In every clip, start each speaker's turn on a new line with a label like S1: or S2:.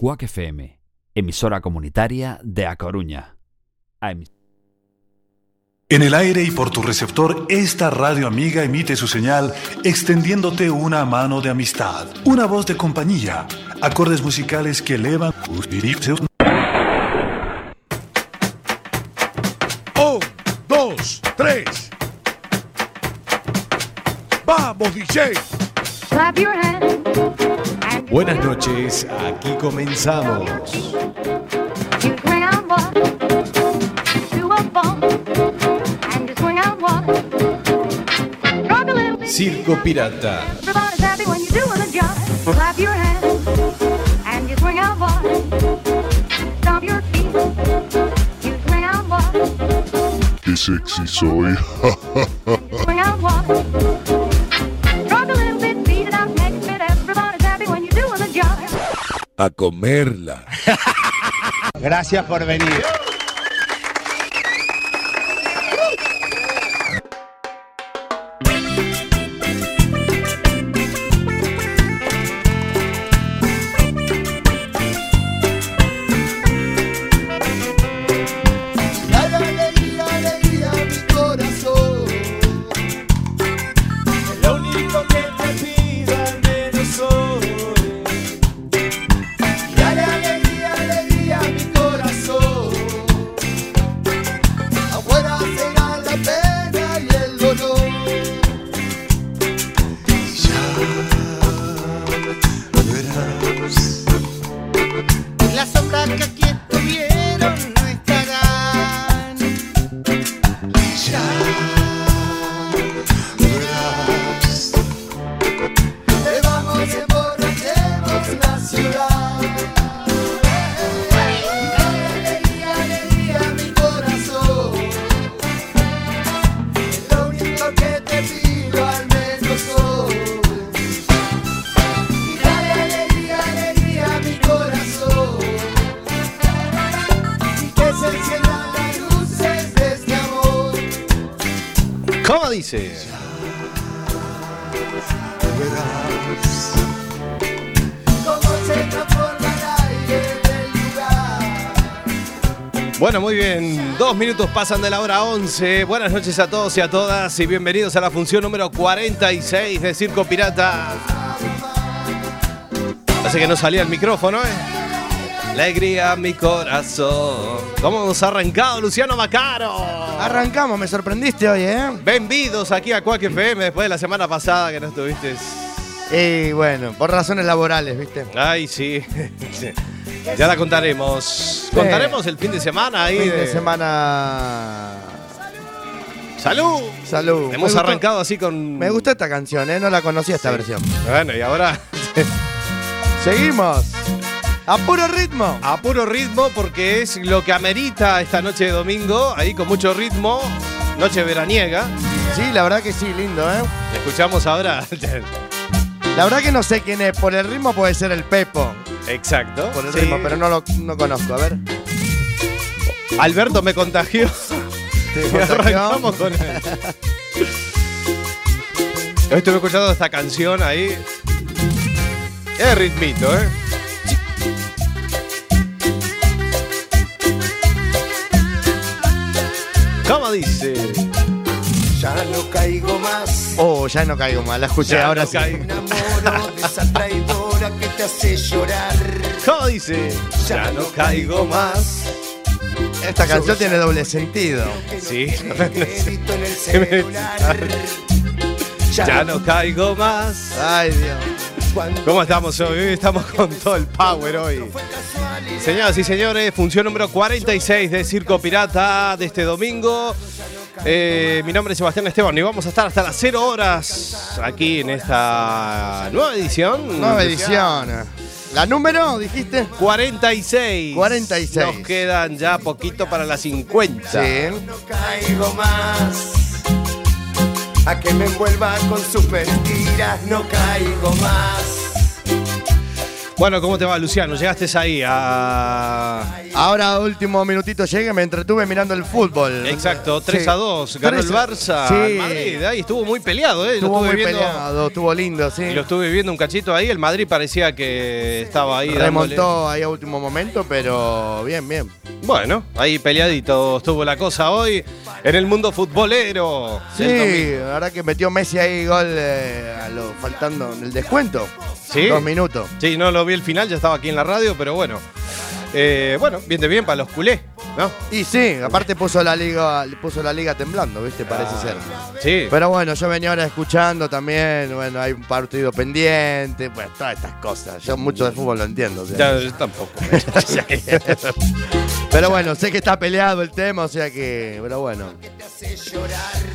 S1: Cuac FM, emisora comunitaria de A Coruña.
S2: En el aire y por tu receptor, esta radio amiga emite su señal extendiéndote una mano de amistad, una voz de compañía, acordes musicales que elevan tus.
S3: Un, dos, tres. ¡Vamos, DJ!
S4: Clap your hands.
S3: Buenas noches, aquí comenzamos.
S4: you swing out one to A
S3: comerla.
S5: Gracias por venir.
S6: La sombra que
S3: Bueno, muy bien. Dos minutos pasan de la hora 11. Buenas noches a todos y a todas y bienvenidos a la función número 46 de Circo Pirata. Parece que no salía el micrófono, ¿eh? Alegría mi corazón. ¿Cómo hemos arrancado, Luciano Macaro?
S5: Arrancamos, me sorprendiste hoy, ¿eh?
S3: Bienvenidos aquí a Cuac FM después de la semana pasada que no estuviste.
S5: Y bueno, por razones laborales, ¿viste?
S3: Ay, sí. Sí. Ya la contaremos. Contaremos el fin de semana ahí.
S5: Fin
S3: de-
S5: de semana.
S3: ¡Salud!
S5: Salud. Me
S3: Hemos
S5: gustó-
S3: arrancado así con.
S5: Me gusta esta canción, ¿eh? No la conocía esta versión.
S3: Bueno, y ahora
S5: Seguimos. A puro ritmo.
S3: a puro ritmo porque es lo que amerita esta noche de domingo, ahí con mucho ritmo, noche veraniega.
S5: Sí, la verdad que sí, lindo, ¿eh?
S3: Escuchamos ahora.
S5: La verdad que no sé quién es. Por el ritmo puede ser el Pepo.
S3: Exacto.
S5: Por el
S3: Sí.
S5: ritmo, pero no lo no conozco. A ver.
S3: Alberto me contagió. Arrancamos con él. Hoy estuve escuchando esta canción ahí. Es ritmito, ¿eh? ¿Cómo dice?
S6: Ya no caigo más.
S5: Oh, ya no caigo mal. La escuché
S3: Ya
S5: ahora
S3: no
S5: sí.
S6: te hace llorar.
S3: ¿Cómo dice? Ya no caigo más.
S5: Esta canción tiene doble sentido.
S3: Sí. Ya no caigo más.
S5: Ay, Dios.
S3: ¿Cómo estamos hoy? Hoy estamos con todo el power hoy. Señoras y señores, función número 46 de Circo Pirata de este domingo. Eh, mi nombre es Sebastián Esteban y vamos a estar hasta las 0 horas aquí en esta nueva edición.
S5: Nueva edición. ¿La número, dijiste?
S3: 46.
S5: 46.
S3: Nos quedan ya poquito para las 50.
S5: Sí.
S6: no caigo más. A que me envuelva con sus mentiras, no caigo más.
S3: Bueno, ¿cómo te va, Luciano? Llegaste ahí a.
S5: Ahora, último minutito llegué, me entretuve mirando el fútbol.
S3: Exacto, 3
S5: Sí.
S3: a 2. Ganó el
S5: 3 a-
S3: Barça.
S5: Sí.
S3: Madrid. Ahí estuvo muy peleado, ¿eh?
S5: Estuvo muy
S3: viendo.
S5: peleado, estuvo lindo, sí.
S3: Y lo estuve viendo un cachito ahí. El Madrid parecía que estaba ahí. dándole-
S5: Remontó ahí a último momento, pero bien, bien.
S3: Bueno, ahí peleadito estuvo la cosa hoy en el mundo futbolero.
S5: Sí, verdad que metió Messi ahí gol eh, a lo, faltando en el descuento.
S3: Sí.
S5: Dos minutos.
S3: Sí, no lo vi el final, ya estaba aquí en la radio, pero bueno. Eh, bueno, bien de bien para los culés, ¿no?
S5: Y sí, aparte puso la liga, puso la liga temblando, ¿viste? Parece ser.
S3: Sí.
S5: Pero bueno, yo venía ahora escuchando también, bueno, hay un partido pendiente, bueno, todas estas cosas. Yo mucho de fútbol lo entiendo. o sea.
S3: Ya, yo tampoco.
S5: Pero bueno, sé que está peleado el tema, o sea que, pero bueno.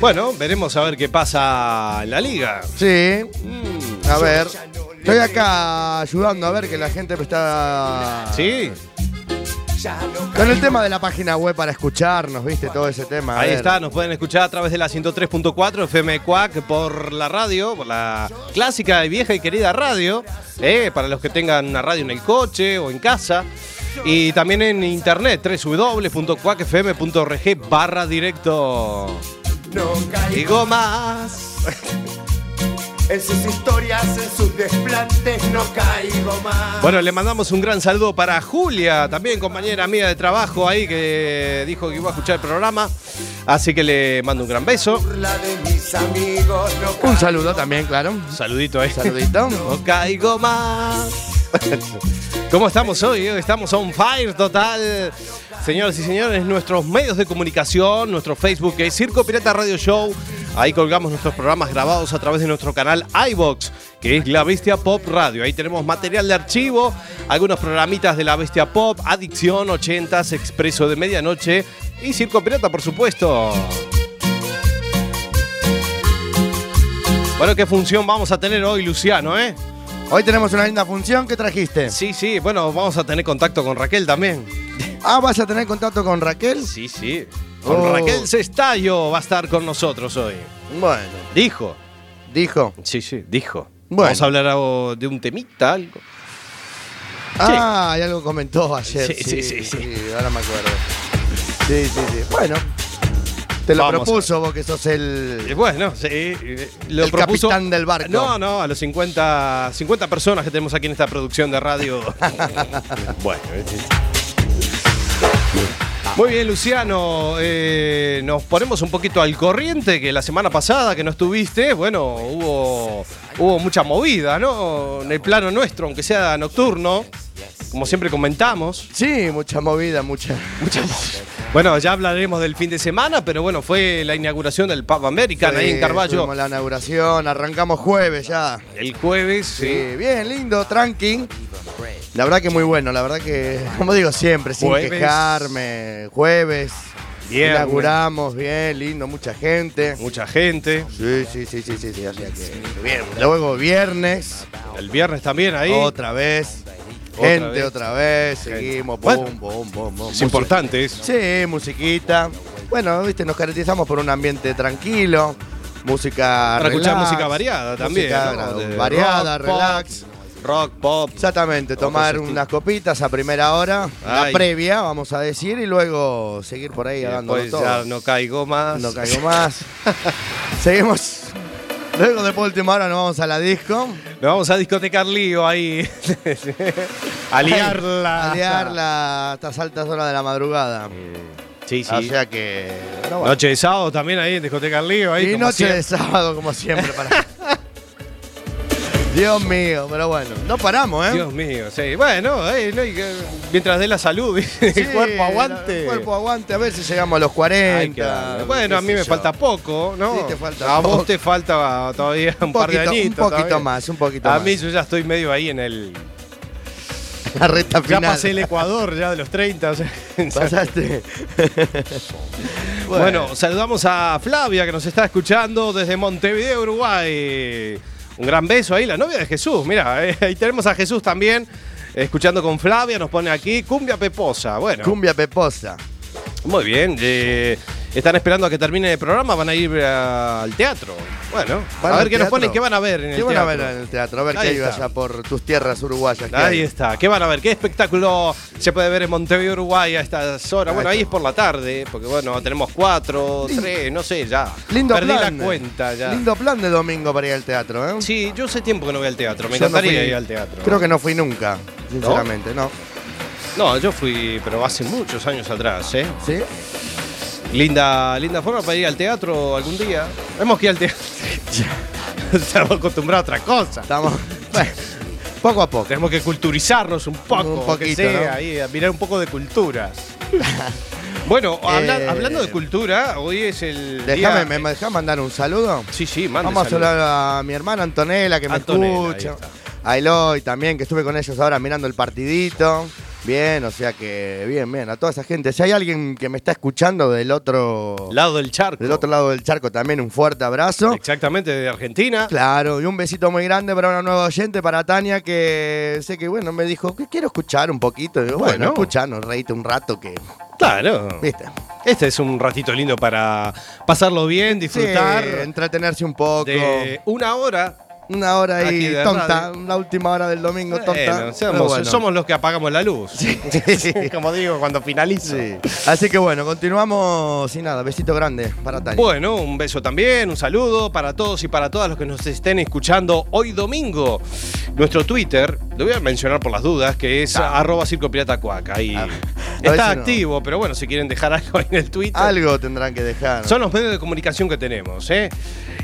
S3: bueno, veremos a ver qué pasa en la liga.
S5: Sí,
S3: Mm,
S5: a ver. Estoy acá ayudando a ver que la gente me está...
S3: Sí,
S5: Con el tema de la página web para escucharnos, ¿viste? Todo ese tema. a
S3: ahí
S5: ver.
S3: está, nos pueden escuchar a través de la 103.4 FM Cuac por la radio, por la clásica y vieja y querida radio, eh, para los que tengan una radio en el coche o en casa. Y también en internet, www.cuacfm.org barra directo.
S6: No caigo
S3: Digo más.
S6: en sus historias, en sus desplantes, no caigo más.
S3: Bueno, le mandamos un gran saludo para Julia, también compañera mía de trabajo ahí que dijo que iba a escuchar el programa. Así que le mando un gran beso.
S6: Burla de mis amigos, no
S5: Un saludo también, claro.
S3: Saludito ahí.
S5: Saludito.
S3: No caigo más. ¿Cómo estamos hoy? Estamos on fire total. Señoras y señores, nuestros medios de comunicación, nuestro Facebook es Circo Pirata Radio Show. Ahí colgamos nuestros programas grabados a través de nuestro canal iBox, que es La Bestia Pop Radio. Ahí tenemos material de archivo, algunos programitas de La Bestia Pop, Adicción 80s, Expreso de Medianoche y Circo Pirata, por supuesto. Bueno, ¿qué función vamos a tener hoy, Luciano, eh?
S5: Hoy tenemos una linda función. ¿Qué trajiste?
S3: Sí, sí, bueno, vamos a tener contacto con Raquel también.
S5: Ah, ¿vas a tener contacto con Raquel?
S3: Sí, sí. Con
S5: Oh.
S3: Raquel Cestallo va a estar con nosotros hoy.
S5: Bueno,
S3: Dijo.
S5: dijo.
S3: Sí, sí, dijo.
S5: Bueno.
S3: Vamos a hablar algo de un temita, algo.
S5: Ah, y algo comentó ayer.
S3: Sí, sí, sí, sí.
S5: ahora me acuerdo. Sí, sí, sí. Bueno, te lo
S3: Vamos
S5: propuso vos que sos el.
S3: Bueno, sí. eh, Lo
S5: El
S3: propuso.
S5: capitán del barco.
S3: No, no, a los 50, 50 personas que tenemos aquí en esta producción de radio. bueno. eh, Muy bien, Luciano. eh, nos ponemos un poquito al corriente que la semana pasada que no estuviste, bueno, hubo, hubo mucha movida, ¿no? En el plano nuestro, aunque sea nocturno, como siempre comentamos.
S5: Sí, mucha movida, mucha.
S3: Mucha Bueno, ya hablaremos del fin de semana, pero bueno, fue la inauguración del Pub American ahí en Carballo
S5: la inauguración, arrancamos jueves ya.
S3: el jueves.
S5: Sí,
S3: Sí.
S5: bien, lindo, tranqui. La verdad que muy bueno, la verdad que, como digo siempre, sin
S3: Jueves.
S5: quejarme. Jueves.
S3: Viernes.
S5: Inauguramos, bien, lindo, mucha gente.
S3: Mucha gente.
S5: Sí, sí, sí, sí, sí, sí, sea que bien. Luego viernes,
S3: El viernes también ahí.
S5: otra vez. Gente
S3: vez.
S5: otra vez, seguimos,
S3: Bueno,
S5: boom, boom,
S3: es importante eso.
S5: Sí, musiquita. Bueno, viste, nos caracterizamos por un ambiente tranquilo, música
S3: Para escuchar música variada también.
S5: música variada,
S3: rock, pop,
S5: relax.
S3: rock, pop.
S5: Exactamente, tomar unas copitas a primera hora, la previa, vamos a decir, y luego seguir por ahí
S3: después
S5: todo.
S3: ya no caigo más.
S5: No caigo más. Seguimos. Luego de última hora nos vamos a la disco.
S3: Nos vamos a discotecar lío ahí. a liarla.
S5: A liarla altas horas de la madrugada.
S3: Sí, sí.
S5: O sea que. bueno.
S3: Noche de sábado también ahí en discotecar lío. Ahí,
S5: y noche
S3: siempre.
S5: de sábado, como siempre. Para... Dios mío, pero bueno, no paramos, ¿eh?
S3: Dios mío, sí. Bueno, eh, no hay que- mientras dé la salud,
S5: Sí,
S3: el cuerpo aguante.
S5: El cuerpo aguante, a ver si llegamos a los 40.
S3: Hay que darle. Bueno,
S5: qué
S3: a mí
S5: sé
S3: me
S5: yo.
S3: falta poco, ¿no?
S5: Sí, te falta
S3: a
S5: poco.
S3: vos te falta todavía un,
S5: Un
S3: par de
S5: poquito, un
S3: añitos.
S5: poquito
S3: todavía.
S5: más, un poquito
S3: A
S5: más.
S3: mí yo ya estoy medio ahí en el.
S5: La recta
S3: Ya
S5: final.
S3: pasé el Ecuador ya de los 30. o sea,
S5: Pasaste.
S3: bueno. saludamos a Flavia que nos está escuchando desde Montevideo, Uruguay. Un gran beso ahí, la novia de Jesús. Mira, eh, ahí tenemos a Jesús también. Escuchando con Flavia, nos pone aquí Cumbia Peposa. Bueno,
S5: Cumbia peposa.
S3: muy bien. eh, están esperando a que termine el programa, van a ir al teatro. Bueno,
S5: ¿Van
S3: a ver qué nos
S5: teatro?
S3: ponen, qué van a ver en el
S5: ¿Qué van
S3: teatro.
S5: a ver en el teatro? A ver qué hay allá por tus tierras uruguayas. ¿qué
S3: Ahí está, ¿qué van a ver? ¿Qué espectáculo se puede ver en Montevideo, Uruguay a estas horas? Bueno,
S5: Ahí
S3: es por la tarde, porque bueno, tenemos cuatro, tres, no sé, ya.
S5: Lindo
S3: Perdí
S5: plan.
S3: la cuenta ya.
S5: Lindo plan de domingo para ir al teatro, ¿eh?
S3: Sí, yo hace tiempo que no voy al teatro, me
S5: Yo no
S3: encantaría
S5: fui-
S3: ir al teatro.
S5: Creo que no fui nunca, sinceramente, ¿no?
S3: No, yo fui, pero hace muchos años atrás, ¿eh?
S5: ¿Sí?
S3: Linda, linda forma para ir al teatro algún día. Hemos que ir al teatro. Estamos acostumbrados a otra cosa.
S5: Estamos. Bueno, poco a poco.
S3: Tenemos que culturizarnos un poco,
S5: Un poquito,
S3: sea,
S5: ¿no?
S3: ahí, a mirar un poco de cultura. bueno, habla-
S5: Eh,
S3: hablando de cultura, hoy es el
S5: Déjame,
S3: día-
S5: ¿me dejás mandar un saludo?
S3: Sí, sí, mande
S5: Vamos a saludar a mi hermana Antonella, que me
S3: Antonella,
S5: escucha. A Eloy también, que estuve con ellos ahora mirando el partidito. Bien, o sea que bien, bien. A toda esa gente. Si hay alguien que me está escuchando del otro,
S3: Lado del charco.
S5: del otro lado del charco, también un fuerte abrazo.
S3: Exactamente, de Argentina.
S5: Claro, y un besito muy grande para una nueva oyente, para Tania, que sé que, bueno, me dijo que quiero escuchar un poquito. Y digo, bueno,
S3: Bueno.
S5: escuchanos, reíte un rato que,
S3: Claro.
S5: viste.
S3: Este es un ratito lindo para pasarlo bien, disfrutar
S5: Sí, entretenerse un poco.
S3: de una hora.
S5: Una hora ahí tonta,
S3: radio.
S5: la última hora del domingo tonta.
S3: Bueno, somos,
S5: bueno.
S3: somos los que apagamos la luz. Como digo, cuando finalizo.
S5: Sí. Así que bueno, continuamos sin nada. Besito grande para Tania.
S3: Bueno, un beso también, un saludo para todos y para todas los que nos estén escuchando hoy domingo. Nuestro Twitter, lo voy a mencionar por las dudas, que es arroba Circo Pirata Cuac. Ahí
S5: Ah,
S3: está
S5: no.
S3: activo, pero bueno, si quieren dejar algo ahí en el Twitter.
S5: Algo tendrán que dejar.
S3: Son los medios de comunicación que tenemos, ¿eh?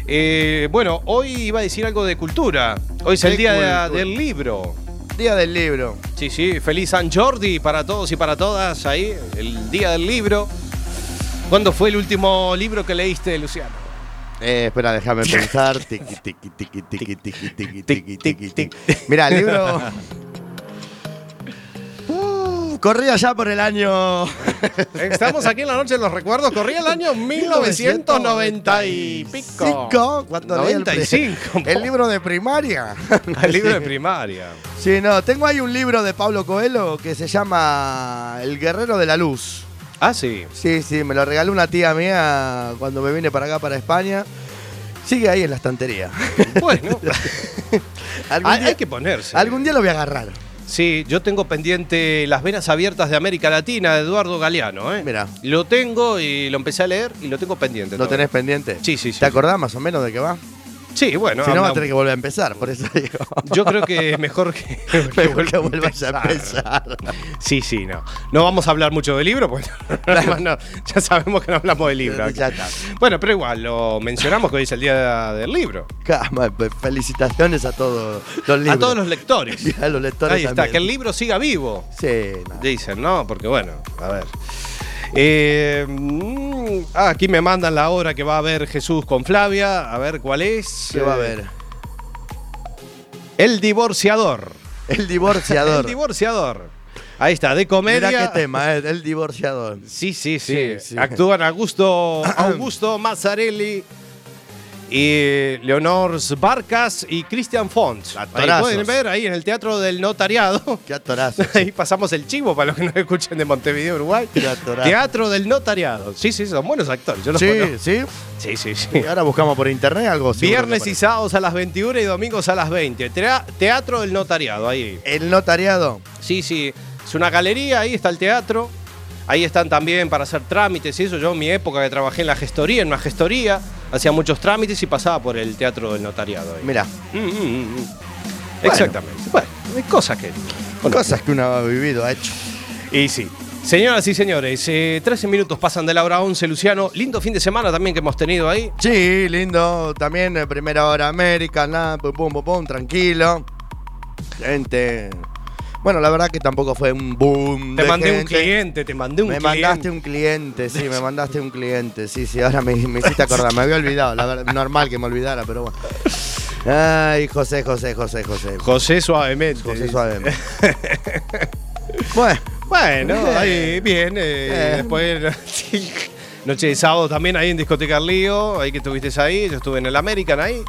S3: Eh, bueno, hoy iba a decir algo de cultura. Hoy es el
S5: De
S3: día de- del libro.
S5: Día del libro.
S3: Sí, sí, feliz San Jordi para todos y para todas ahí, el día del libro. ¿Cuándo fue el último libro que leíste, Luciano?
S5: Eh, espera, déjame pensar. Tiqui, tiqui, tiqui, tiqui, tiqui, tiqui, tiqui, tiqui, tiqui. Mira, el libro. Corría ya por el año.
S3: Estamos aquí en la noche de los recuerdos. Corría el año 1990 y pico.
S5: Cinco, cuando leí el pri-
S3: 95.
S5: El libro de primaria.
S3: El libro de primaria.
S5: Sí, no, tengo ahí un libro de Pablo Coelho que se llama El Guerrero de la Luz.
S3: Ah, sí.
S5: Sí, sí, me lo regaló una tía mía cuando me vine para acá, para España. Sigue ahí en la estantería.
S3: Bueno,
S5: algún,
S3: hay,
S5: día,
S3: hay que ponerse.
S5: algún día lo voy a agarrar.
S3: Sí, yo tengo pendiente Las Venas Abiertas de América Latina de Eduardo Galeano. ¿eh?
S5: Mira.
S3: Lo tengo y lo empecé a leer y lo tengo pendiente.
S5: ¿Lo
S3: todavía.
S5: tenés pendiente?
S3: Sí, sí, sí.
S5: ¿Te acordás más o menos de qué va?
S3: Sí, bueno.
S5: si no, va a tener que volver a empezar, por eso digo.
S3: Yo creo que es mejor que,
S5: que vuelvas a empezar.
S3: Sí, sí, no. No vamos a hablar mucho del libro, no, no, ya sabemos que no hablamos del libro.
S5: Ya está.
S3: Bueno, pero igual, lo mencionamos que hoy es el día del libro.
S5: Pues, Felicitaciones a todos los libros.
S3: A todos los lectores.
S5: Y a los lectores
S3: Ahí está, que el libro siga vivo.
S5: Sí, no.
S3: Dicen, ¿no? Porque bueno, a ver. Eh, mm, ah, aquí me mandan la hora que va a ver Jesús con Flavia. A ver cuál es.
S5: ¿Qué va a ver?
S3: El divorciador.
S5: El divorciador.
S3: El divorciador. Ahí está, de comedia.
S5: Mira qué tema, eh, el divorciador.
S3: Sí, sí, sí.
S5: Sí, sí.
S3: Actúan Augusto, Augusto Mazzarelli y Leonor Barcas y Christian Font. Ahí pueden ver ahí en el Teatro del Notariado.
S5: Qué atorazo.
S3: Ahí pasamos el chivo para los que no escuchen de Montevideo, Uruguay.
S5: Qué atorazo.
S3: Teatro del Notariado. Sí, sí, son buenos actores. Yo los
S5: Sí,
S3: conozco.
S5: sí.
S3: sí, sí, sí.
S5: Y ahora buscamos por internet algo.
S3: Viernes y sábados a las 21 y domingos a las 20. Tea- Teatro del Notariado, ahí.
S5: El notariado.
S3: Sí, sí. Es una galería, ahí está el teatro. Ahí están también para hacer trámites y eso. Yo en mi época que trabajé en la gestoría, en una gestoría, hacía muchos trámites y pasaba por el teatro del notariado. ahí.
S5: Mira,
S3: Mm, mm, mm, mm. Exactamente. Bueno, hay cosas que. bueno,
S5: cosas que uno ha vivido, ha hecho.
S3: Y sí. Señoras y señores, eh, 13 minutos pasan de la hora 11, Luciano. Lindo fin de semana también que hemos tenido ahí.
S5: Sí, lindo. También eh, primera hora América, nada, pum, pum, pum, pum, tranquilo. Gente. Bueno, la verdad que tampoco fue un boom.
S3: Te
S5: de
S3: mandé un cliente, te mandé un
S5: Me
S3: cliente.
S5: mandaste un cliente, sí, me mandaste un cliente. Sí, sí, ahora me, me hiciste acordar. Me había olvidado, la verdad, normal que me olvidara, pero bueno. Ay, José, José, José, José.
S3: José suavemente.
S5: José suave. bueno,
S3: Bueno, ahí bien. eh,
S5: Eh.
S3: Después. Noche de sábado también ahí en Discoteca Lío, ahí que estuviste ahí, yo estuve en el American ahí.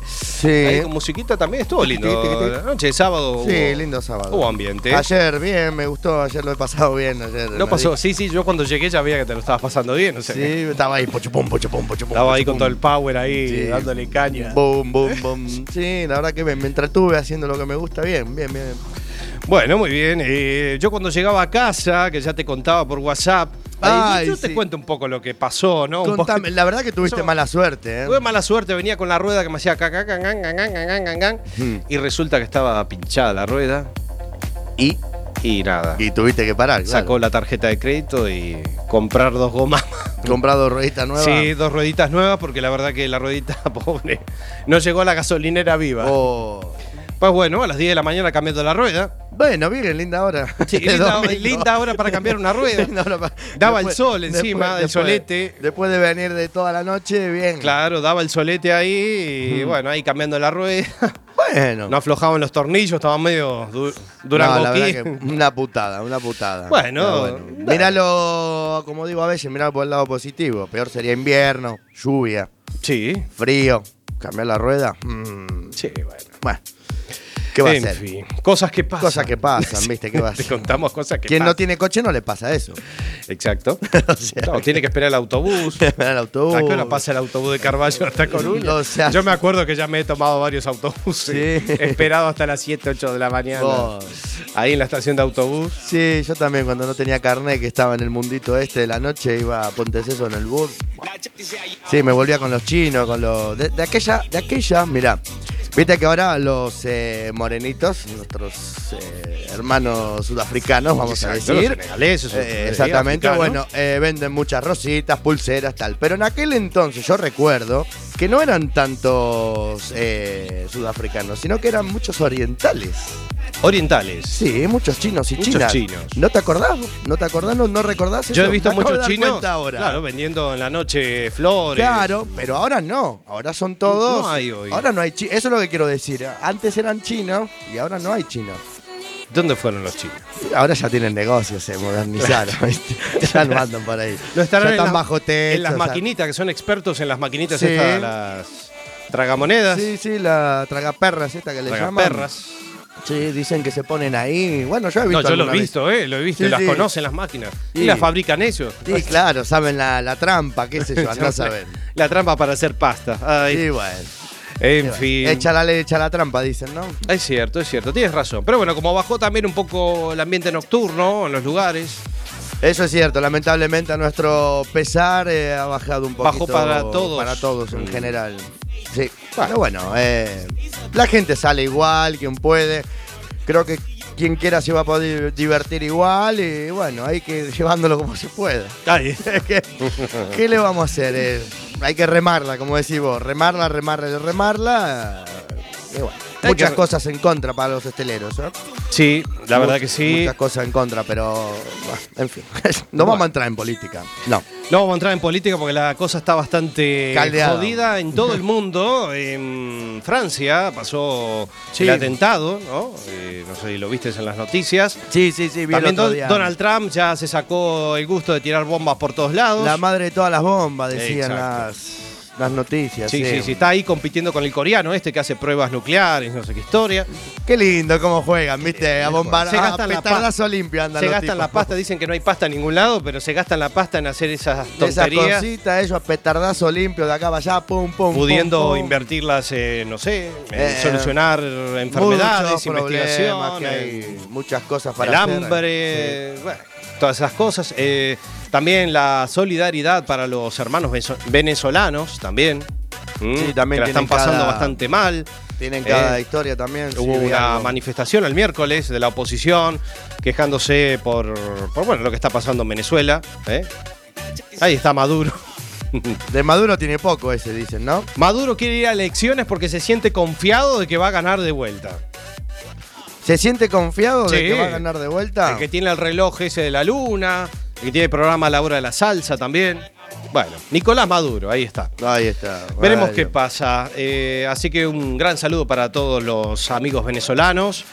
S5: Sí.
S3: Ahí con musiquita también estuvo lindo. La noche de sábado
S5: Sí,
S3: hubo,
S5: lindo sábado.
S3: hubo ambiente.
S5: Ayer, bien, me gustó. Ayer lo he pasado bien. Ayer.
S3: No
S5: me
S3: pasó, sí, sí, yo cuando llegué ya veía que te lo estabas pasando bien, o sea,
S5: Sí, estaba ahí, pochopum, pochopum, pochopum.
S3: estaba ahí con todo el power ahí,
S5: Sí.
S3: dándole caña.
S5: Boom, boom, boom. Sí, la verdad que me, me entretuve haciendo lo que me gusta. Bien, bien, bien.
S3: Bueno, muy bien. eh, yo cuando llegaba a casa, que ya te contaba por WhatsApp,
S5: Ay,
S3: yo
S5: sí.
S3: te cuento un poco lo que pasó, ¿no?
S5: Contame, la verdad que tuviste mala suerte, ¿eh?
S3: Tuve mala suerte, venía con la rueda que me hacía caca, can, can, can,
S5: Hmm.
S3: y resulta que estaba pinchada la rueda
S5: Y,
S3: y nada.
S5: y tuviste que parar. claro.
S3: Sacó la tarjeta de crédito y comprar dos gomas.
S5: Comprado ruedita nueva.
S3: Sí, dos rueditas nuevas porque la verdad que la ruedita, pobre, no llegó a la gasolinera viva.
S5: Oh.
S3: Pues bueno, a las 10 de la mañana cambiando la rueda.
S5: Bueno, bien, linda hora.
S3: Sí, linda, hora para cambiar una rueda. Daba el sol encima, el solete.
S5: Después de venir de toda la noche, bien.
S3: Claro, daba el solete ahí y bueno, ahí cambiando la rueda.
S5: Bueno.
S3: No aflojaban los tornillos, estaban medio du
S5: No,
S3: Durango
S5: que una putada, una putada.
S3: Bueno,
S5: Pero
S3: dale.
S5: Míralo, como digo a veces, miralo por el lado positivo. Peor sería invierno, lluvia,
S3: Sí,
S5: frío. Cambiar la rueda. mm,
S3: sí, bueno.
S5: bueno, ¿qué va a
S3: en
S5: hacer?
S3: fin, cosas que pasan.
S5: Cosas que pasan, ¿viste? ¿Qué va a
S3: Te contamos cosas que
S5: Quien
S3: pasan.
S5: no tiene coche no le pasa eso.
S3: Exacto.
S5: O sea,
S3: Claro, tiene que esperar el autobús.
S5: el autobús.
S3: ¿A qué hora pasa el autobús de Carballo hasta Coruña?
S5: O sea,
S3: Yo me acuerdo que ya me he tomado varios autobuses.
S5: Sí.
S3: He esperado hasta las 7, 8 de la mañana. Ahí en la estación de autobús.
S5: Sí, yo también cuando no tenía carnet, que estaba en el mundito este de la noche, iba a Ponteceso en el bus. Sí, me volvía con los chinos, con los... De, de aquella, de aquella, mirá. Viste que ahora los eh, morenitos, nuestros eh, hermanos sudafricanos, vamos a decir.
S3: los senegaleses,
S5: eh, exactamente,
S3: africanos.
S5: bueno, venden muchas rositas, pulseras, tal. Pero en aquel entonces yo recuerdo que no eran tantos sudafricanos, sino que eran muchos orientales.
S3: Orientales.
S5: Sí, muchos chinos y
S3: Muchos
S5: chinas.
S3: chinos.
S5: ¿No te acordás? ¿No te acordás? ¿No, no recordás eso?
S3: Yo he visto
S5: Me
S3: muchos chinos.
S5: ahora.
S3: Claro, vendiendo en la noche flores.
S5: Claro, pero ahora no. Ahora son todos.
S3: No hay hoy.
S5: Ahora no hay chinos. Eso es lo que quiero decir. Antes eran chinos y ahora no hay chinos.
S3: ¿Dónde fueron los chinos?
S5: Ahora ya tienen negocios, se modernizaron. ya no andan por ahí.
S3: No estarán
S5: ya
S3: en
S5: están
S3: la-
S5: bajo techo.
S3: en las maquinitas, que son expertos en las maquinitas
S5: Sí.
S3: estas, las tragamonedas,
S5: Sí, sí, la tragaperras esta que le llaman.
S3: tragaperras.
S5: Sí, dicen que se ponen ahí. Bueno, yo he visto.
S3: No, yo lo he
S5: vez.
S3: visto, eh, lo he visto,
S5: Sí,
S3: las
S5: sí.
S3: conocen las máquinas.
S5: Sí.
S3: Y las fabrican ellos.
S5: Sí, claro, saben la, la trampa, qué sé yo, andá a saber.
S3: La trampa para hacer pasta. Ay,
S5: Sí, bueno.
S3: en fin.
S5: Echa la ley, echa la trampa, dicen, ¿no?
S3: Es cierto, es cierto, tienes razón. Pero bueno, como bajó también un poco el ambiente nocturno en los lugares,
S5: Eso es cierto, lamentablemente a nuestro pesar eh, ha bajado un
S3: Bajó
S5: poquito.
S3: para todos.
S5: Para todos en
S3: Mm.
S5: general. Pero bueno, eh, la gente sale igual, quien puede. Creo que quien quiera se va a poder divertir igual y bueno, hay que llevándolo como se pueda. ¿Qué, qué le vamos a hacer? Eh, hay que remarla, como decís vos. Remarla, remarla, remarla. eh, y bueno, muchas
S3: que-
S5: cosas en contra para los esteleros. ¿eh?
S3: sí, la verdad que sí.
S5: Muchas cosas en contra, pero en fin. No vamos a entrar en política. No.
S3: No vamos a entrar en política porque la cosa está bastante
S5: Caldeada.
S3: jodida en todo el mundo. En Francia pasó
S5: Sí.
S3: el atentado, ¿no? Eh, no sé si lo viste en las noticias.
S5: Sí, sí, sí. vi el
S3: También
S5: otro
S3: Don-
S5: día.
S3: Donald Trump ya se sacó el gusto de tirar bombas por todos lados.
S5: La madre de todas las bombas, decían
S3: Exacto.
S5: las, las noticias.
S3: Sí, sí, sí, está ahí compitiendo con el coreano este que hace pruebas nucleares, no sé qué historia.
S5: Qué lindo cómo juegan, viste, a bombar,
S3: Se
S5: a
S3: gastan la
S5: petardazo limpio andan
S3: Se
S5: los
S3: gastan la pasta, dicen que no hay pasta en ningún lado, pero se gastan la pasta en hacer esas
S5: Esas
S3: tonterías,
S5: cositas, ellos a petardazo limpio de acá para allá, pum, pum,
S3: pudiendo
S5: pum, pum.
S3: invertirlas, eh, no sé, en
S5: Eh,
S3: solucionar enfermedades,
S5: que hay muchas cosas para
S3: el
S5: hacer.
S3: hambre, bueno, todas esas cosas. Eh, también la solidaridad para los hermanos venezolanos, también.
S5: Sí, también
S3: que la están pasando
S5: cada-
S3: bastante mal.
S5: Tienen cada
S3: Eh,
S5: historia también.
S3: Hubo una
S5: algo.
S3: manifestación el miércoles de la oposición quejándose por, por, bueno, lo que está pasando en Venezuela. ¿eh? Ahí está Maduro.
S5: De Maduro tiene poco ese, dicen, ¿no?
S3: Maduro quiere ir a elecciones porque se siente confiado de que va a ganar de vuelta.
S5: ¿Se siente confiado de que va a ganar de vuelta?
S3: El que tiene el reloj ese de la luna, el que tiene el programa a la hora de la salsa también. Bueno, Nicolás Maduro, ahí está.
S5: Ahí está.
S3: Veremos qué pasa. Eh, así que un gran saludo para todos los amigos venezolanos.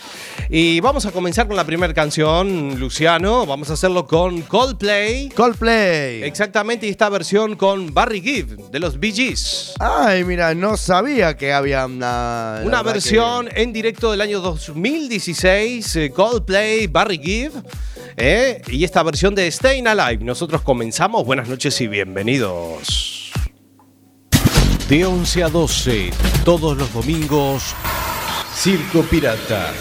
S3: Y vamos a comenzar con la primera canción, Luciano. Vamos a hacerlo con Coldplay.
S5: Coldplay.
S3: Exactamente, y esta versión con Barry Gibb de los Bee Gees.
S5: Ay, mira, no sabía que había una.
S3: Una versión en directo del año 2016, eh, Coldplay, Barry Gibb. Eh, y esta versión de Staying Alive. Nosotros comenzamos. Buenas noches y bienvenidos.
S4: De 11 a 12, todos los domingos, Circo Pirata.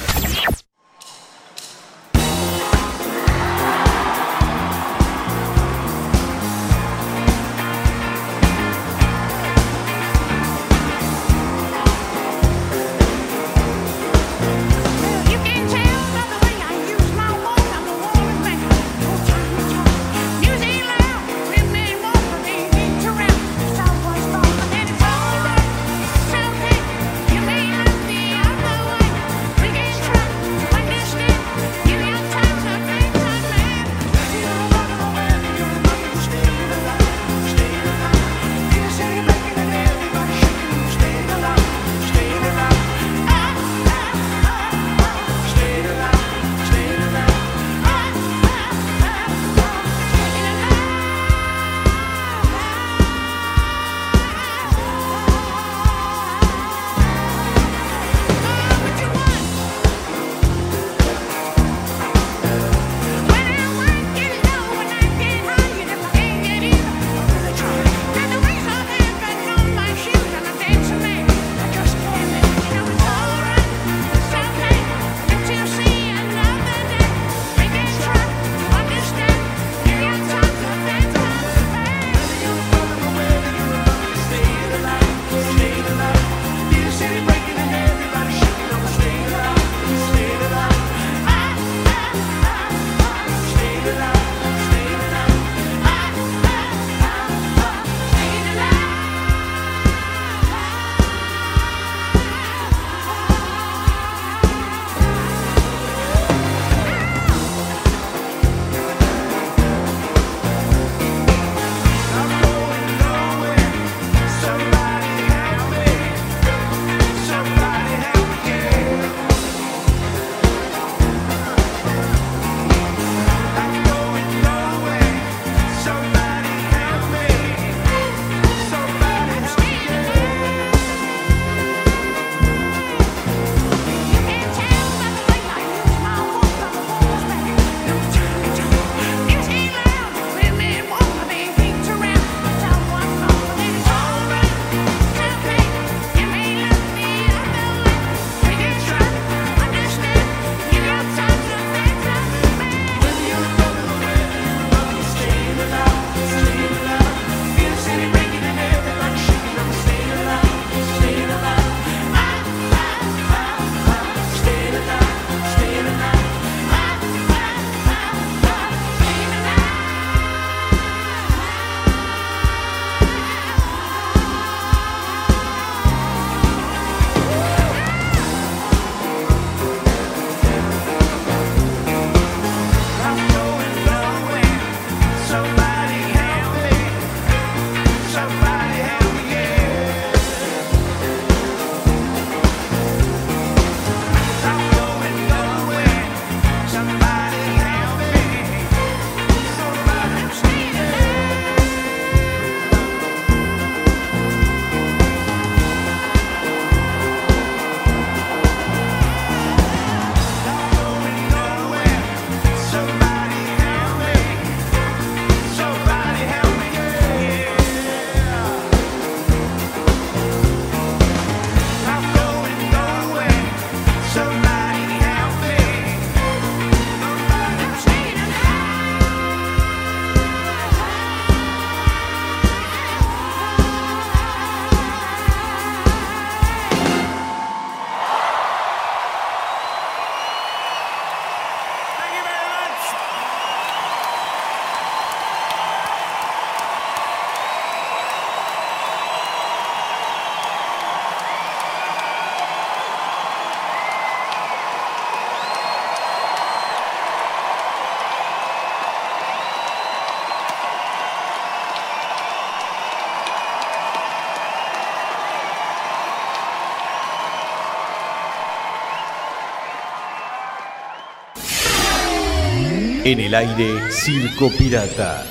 S6: En el aire, Circo Pirata.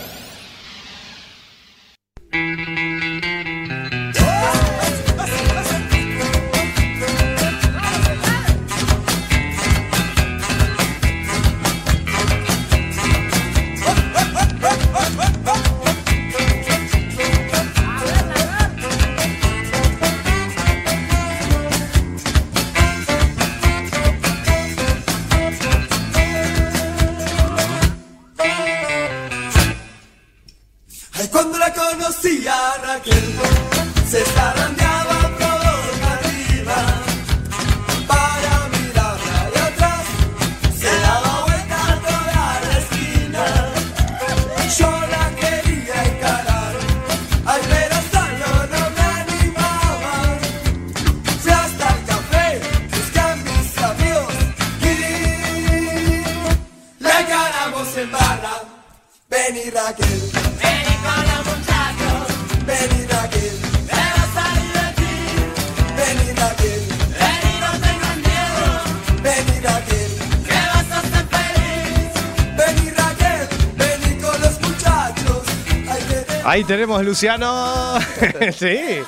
S3: Ahí tenemos a Luciano. sí.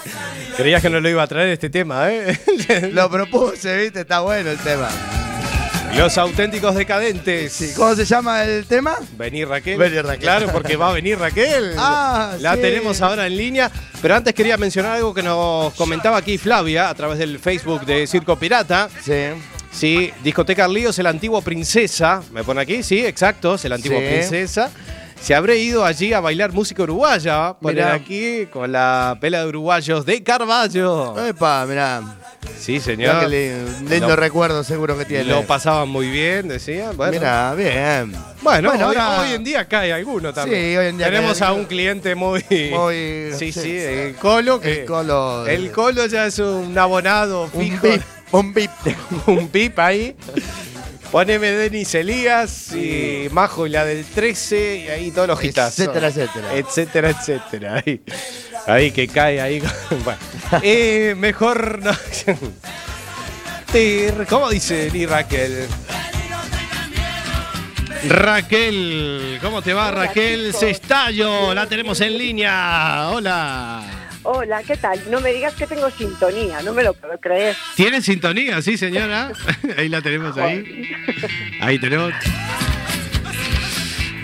S3: Creías que no lo iba a traer este tema, ¿eh?
S5: Lo propuse, ¿viste? Está bueno el tema.
S3: Los auténticos decadentes.
S5: Sí, ¿Cómo se llama el tema?
S3: Venir Raquel.
S5: Venir Raquel.
S3: Claro, porque va a venir Raquel.
S5: Ah,
S3: La
S5: sí.
S3: tenemos ahora en línea. Pero antes quería mencionar algo que nos comentaba aquí Flavia a través del Facebook de Circo Pirata.
S5: Sí.
S3: Sí, Discoteca Líos, el antiguo Princesa. ¿Me pone aquí? Sí, exacto, es el antiguo
S5: Sí.
S3: Princesa. Se habré ido allí a bailar música uruguaya. Poner
S5: Mirá.
S3: aquí con la pela de uruguayos de Carballo.
S5: Epa, mirá.
S3: Sí,
S5: Mirá
S3: señor.
S5: qué li- lindo
S3: Lo-
S5: recuerdo seguro que tiene.
S3: Lo pasaban muy bien, decía. Bueno,
S5: Mirá, bien.
S3: Bueno,
S5: Bueno,
S3: hoy,
S5: ahora-
S3: hoy en día cae alguno también.
S5: Sí, hoy en día
S3: Tenemos
S5: cae
S3: a
S5: alguno.
S3: un cliente muy.
S5: Muy-
S3: Sí, sí,
S5: sí.
S3: el Colo. Que
S5: El colo.
S3: El Colo ya es un abonado
S5: Un
S3: fijo.
S5: bip. Un bip.
S3: un pip ahí. Poneme Denis Elías y Majo y la del 13 y ahí todos los hitazos.
S5: Etcétera, etcétera.
S3: Etcétera, etcétera. Ahí, ahí que cae ahí. Bueno. Eh, mejor no. ¿Cómo dice ni Raquel? Raquel, ¿cómo te va Raquel? Cestallo, la tenemos en línea. Hola.
S7: Hola, ¿qué tal? No me digas que tengo sintonía, no me lo puedo creer.
S3: ¿Tiene sintonía? Sí, señora. Ahí la tenemos ahí. Ahí tenemos.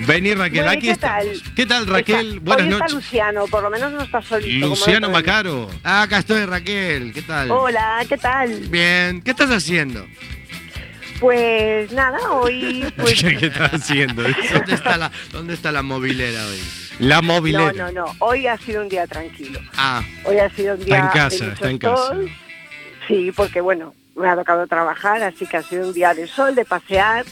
S3: Vení Raquel,
S7: Bueno, ¿y
S3: aquí
S7: qué
S3: está.
S7: tal?
S3: ¿Qué tal Raquel?
S7: Está-
S3: Buenas
S7: hoy está
S3: noches.
S7: Luciano, por lo menos no está solito.
S3: Luciano. Macaro.
S5: Ah, acá estoy, Raquel. ¿Qué tal?
S7: Hola, ¿qué tal?
S5: Bien. ¿Qué estás haciendo?
S7: Pues nada, hoy pues
S3: ¿Qué estás haciendo?
S5: ¿Dónde está la, dónde está la mobilera hoy?
S3: La
S7: no,
S3: movilera.
S7: no, no, hoy ha sido un día tranquilo.
S5: Ah,
S7: Hoy ha sido un día
S3: en casa, está en casa.
S7: sol. Sí, porque bueno, me ha tocado trabajar, así que ha sido un día de sol, de pasear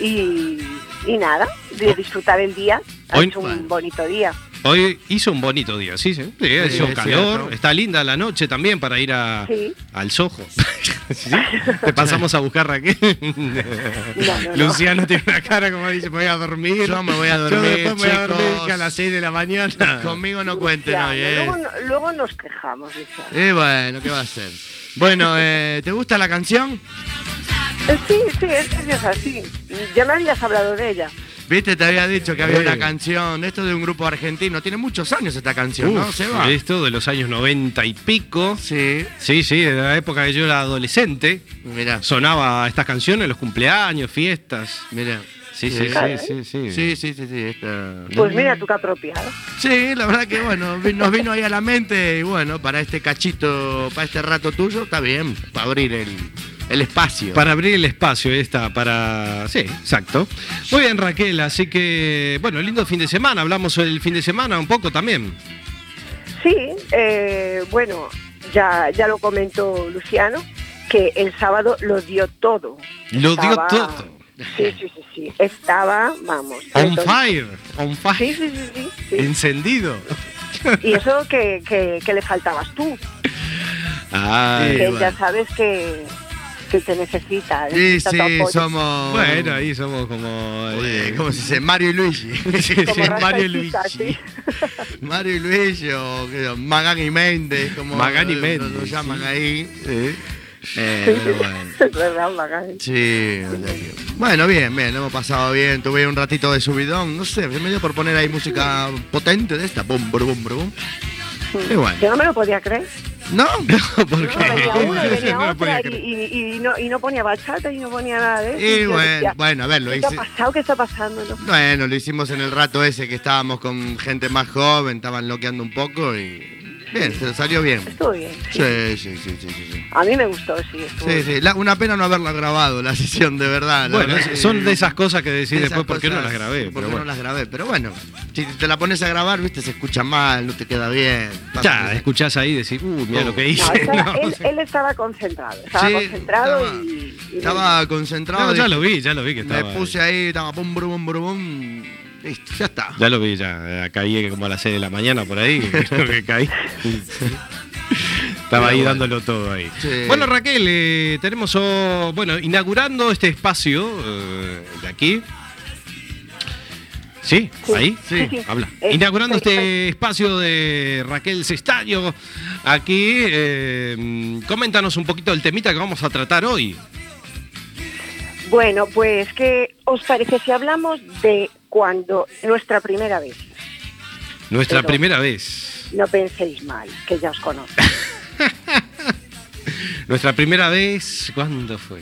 S7: y, y nada, de disfrutar el día. Ha
S3: Hoy-
S7: hecho un bonito día.
S3: Hoy hizo un bonito día, sí, sí. Sí, hizo
S5: es
S3: calor.
S5: cierto.
S3: Está linda la noche también para ir a,
S7: Sí.
S3: al Soho. ¿Sí? Te pasamos a buscar Raquel.
S7: No, no, no.
S3: Luciano tiene una cara como dice, me voy a dormir.
S5: Yo me voy a
S3: Yo
S5: dormir,
S3: después me voy a dormir que a las 6 de la mañana.
S5: conmigo no cuenten hoy, ¿eh?
S7: luego, luego nos quejamos.
S5: Eh, bueno, ¿qué va a ser? Bueno, eh, ¿te gusta la canción?
S7: Eh, Sí, sí, es así. Ya me habías hablado de ella.
S5: Viste, te había dicho que había
S3: Eh.
S5: una canción, esto de un grupo argentino. Tiene muchos años esta canción, ¿no?
S3: Uf,
S5: Se va.
S3: Esto de los años 90 y pico.
S5: Sí,
S3: Sí, sí, de la época que yo era adolescente.
S5: mira,
S3: Sonaba estas canciones los cumpleaños, fiestas.
S5: mira.
S3: Sí, sí, sí, sí, sí.
S5: Sí, sí, sí, sí. esta-
S7: Pues mira tú qué apropiado.
S5: Sí, la verdad que bueno, nos vino ahí a la mente y bueno, para este cachito, para este rato tuyo, está bien, para abrir el, el espacio.
S3: Para abrir el espacio esta, para... Sí, exacto. Muy bien, Raquel, así que, bueno, lindo fin de semana. Hablamos el fin de semana un poco también.
S7: Sí, eh, bueno, ya, ya lo comentó Luciano, que el sábado lo dio todo.
S3: Lo dio todo.
S7: Sí, sí, sí, sí. Estaba, vamos.
S3: On
S7: entonces-
S3: fire, on
S7: Sí,
S3: fire.
S7: sí, sí, sí, sí.
S3: Encendido.
S7: Y eso que, que, que le faltabas tú,
S3: Ay,
S7: que
S5: bueno.
S7: ya sabes que, que te necesita.
S5: Sí, sí,
S7: apoyo.
S5: somos.
S3: bueno, ahí somos como...
S5: Eh, ¿Cómo se dice? Mario y Luigi.
S3: sí, sí, Mario
S7: y
S3: Luigi.
S7: Sí.
S5: Mario y Luigi o yo, Magán y Méndez, como
S3: Magán y
S5: lo-
S3: Méndez,
S5: lo, llaman
S3: sí.
S5: ahí.
S3: Eh,
S5: Eh, pero bueno. Sí, bueno, bien, bien, lo hemos pasado bien. Tuve un ratito de subidón, no sé, me dio por poner ahí música potente de esta. Bum, brum, bum, brum. Bueno.
S7: Yo no me lo podía creer.
S5: ¿No?
S3: ¿Por
S7: No, venía una y venía
S3: No lo podía
S7: otra y, y- y no, y no ponía bachata y no ponía nada de eso.
S5: Y bueno,
S7: decía,
S5: bueno, a ver, lo
S7: ¿Qué ha
S5: hice.
S7: pasado? ¿Qué está pasando? No.
S5: Bueno, lo hicimos en el rato ese que estábamos con gente más joven, estaban loqueando un poco y. Bien, se salió bien.
S7: Estuvo bien. sí.
S5: Sí, sí, sí, sí, sí. sí.
S7: A mí me gustó, sí. Estuvo
S5: Sí,
S7: bien.
S5: sí, la- una pena no haberla grabado, la sesión, de verdad. la
S3: Bueno,
S5: verdad
S3: es-
S5: que-
S3: son de esas cosas que decís después, ¿por qué no las grabé?
S5: ¿Por
S3: Pero bueno.
S5: no las grabé? Pero bueno, si te la pones a grabar, viste, se escucha mal, no te queda bien.
S3: Ya, escuchás ahí y decís, uh, mira lo que
S7: No,
S3: hice.
S7: estaba-
S3: No,
S7: él, estaba concentrado. Estaba
S5: Sí,
S7: concentrado
S5: estaba-
S7: y, y
S5: Estaba concentrado.
S3: No, ya lo vi, ya lo vi que
S5: Me
S3: estaba.
S5: puse ahí, estaba pum, brum, brum, brum, listo, ya está.
S3: Ya lo vi, ya. eh, Caí como a las 6 de la mañana por ahí. creo que caí. Estaba ahí dándolo todo ahí.
S5: Sí.
S3: Bueno, Raquel, eh, tenemos, oh, bueno, inaugurando este espacio eh, de aquí. ¿Sí?
S7: Sí,
S3: ¿Ahí?
S7: sí, sí.
S3: Habla.
S7: Eh,
S3: Inaugurando este espacio de Raquel Cestaño aquí. eh, coméntanos un poquito del temita que vamos a tratar hoy.
S7: Bueno, pues, ¿qué os parece si hablamos de cuando nuestra primera vez?
S3: Nuestra
S7: Pero-
S3: primera vez.
S7: No penséis mal, que ya os conozco.
S3: Nuestra primera vez, ¿cuándo fue?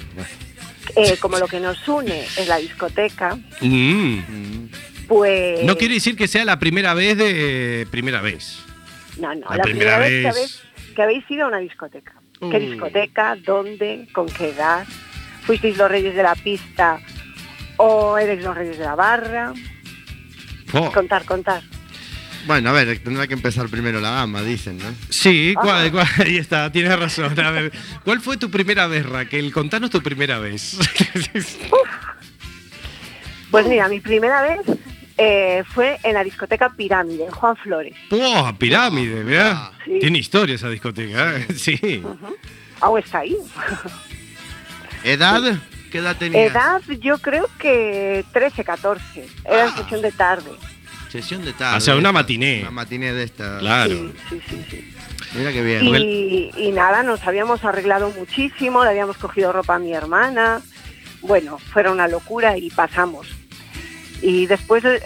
S7: Eh, como lo que nos une es la discoteca,
S3: Mm.
S7: pues...
S3: No quiere decir que sea la primera vez de primera vez.
S7: No, no,
S3: la
S7: la,
S3: primera
S7: primera, vez, que, habéis, que habéis ido a una discoteca. ¿Qué discoteca? ¿Dónde? ¿Con qué edad? ¿Fuisteis los reyes de la pista o eres los reyes de la barra?
S3: Oh.
S7: Contar, contar.
S5: Bueno, a ver, tendrá que empezar primero la gama, dicen, ¿no?
S3: Sí, ¿cuál-
S7: Ah.
S3: cuál- ahí está, tienes razón. A ver, ¿cuál fue tu primera vez, Raquel? Contanos tu primera vez.
S7: Pues mira, mi primera vez eh, fue en la discoteca Pirámide, en Juan Flores.
S3: ¡Oh, pirámide! mirá.
S7: Sí.
S3: Tiene historia esa discoteca, ¿eh? Sí.
S7: Aún está ahí.
S5: ¿Edad? ¿Qué edad tenías?
S7: Edad, yo creo que 13, 14. Era en sesión de tarde.
S5: Sesión de tarde.
S3: O sea, una matiné.
S5: Una matiné de esta.
S3: Claro.
S7: Sí, sí, sí, sí.
S5: Mira qué bien.
S7: Y, y nada, nos habíamos arreglado muchísimo, le habíamos cogido ropa a mi hermana. Bueno, fue una locura y pasamos. Y después eh,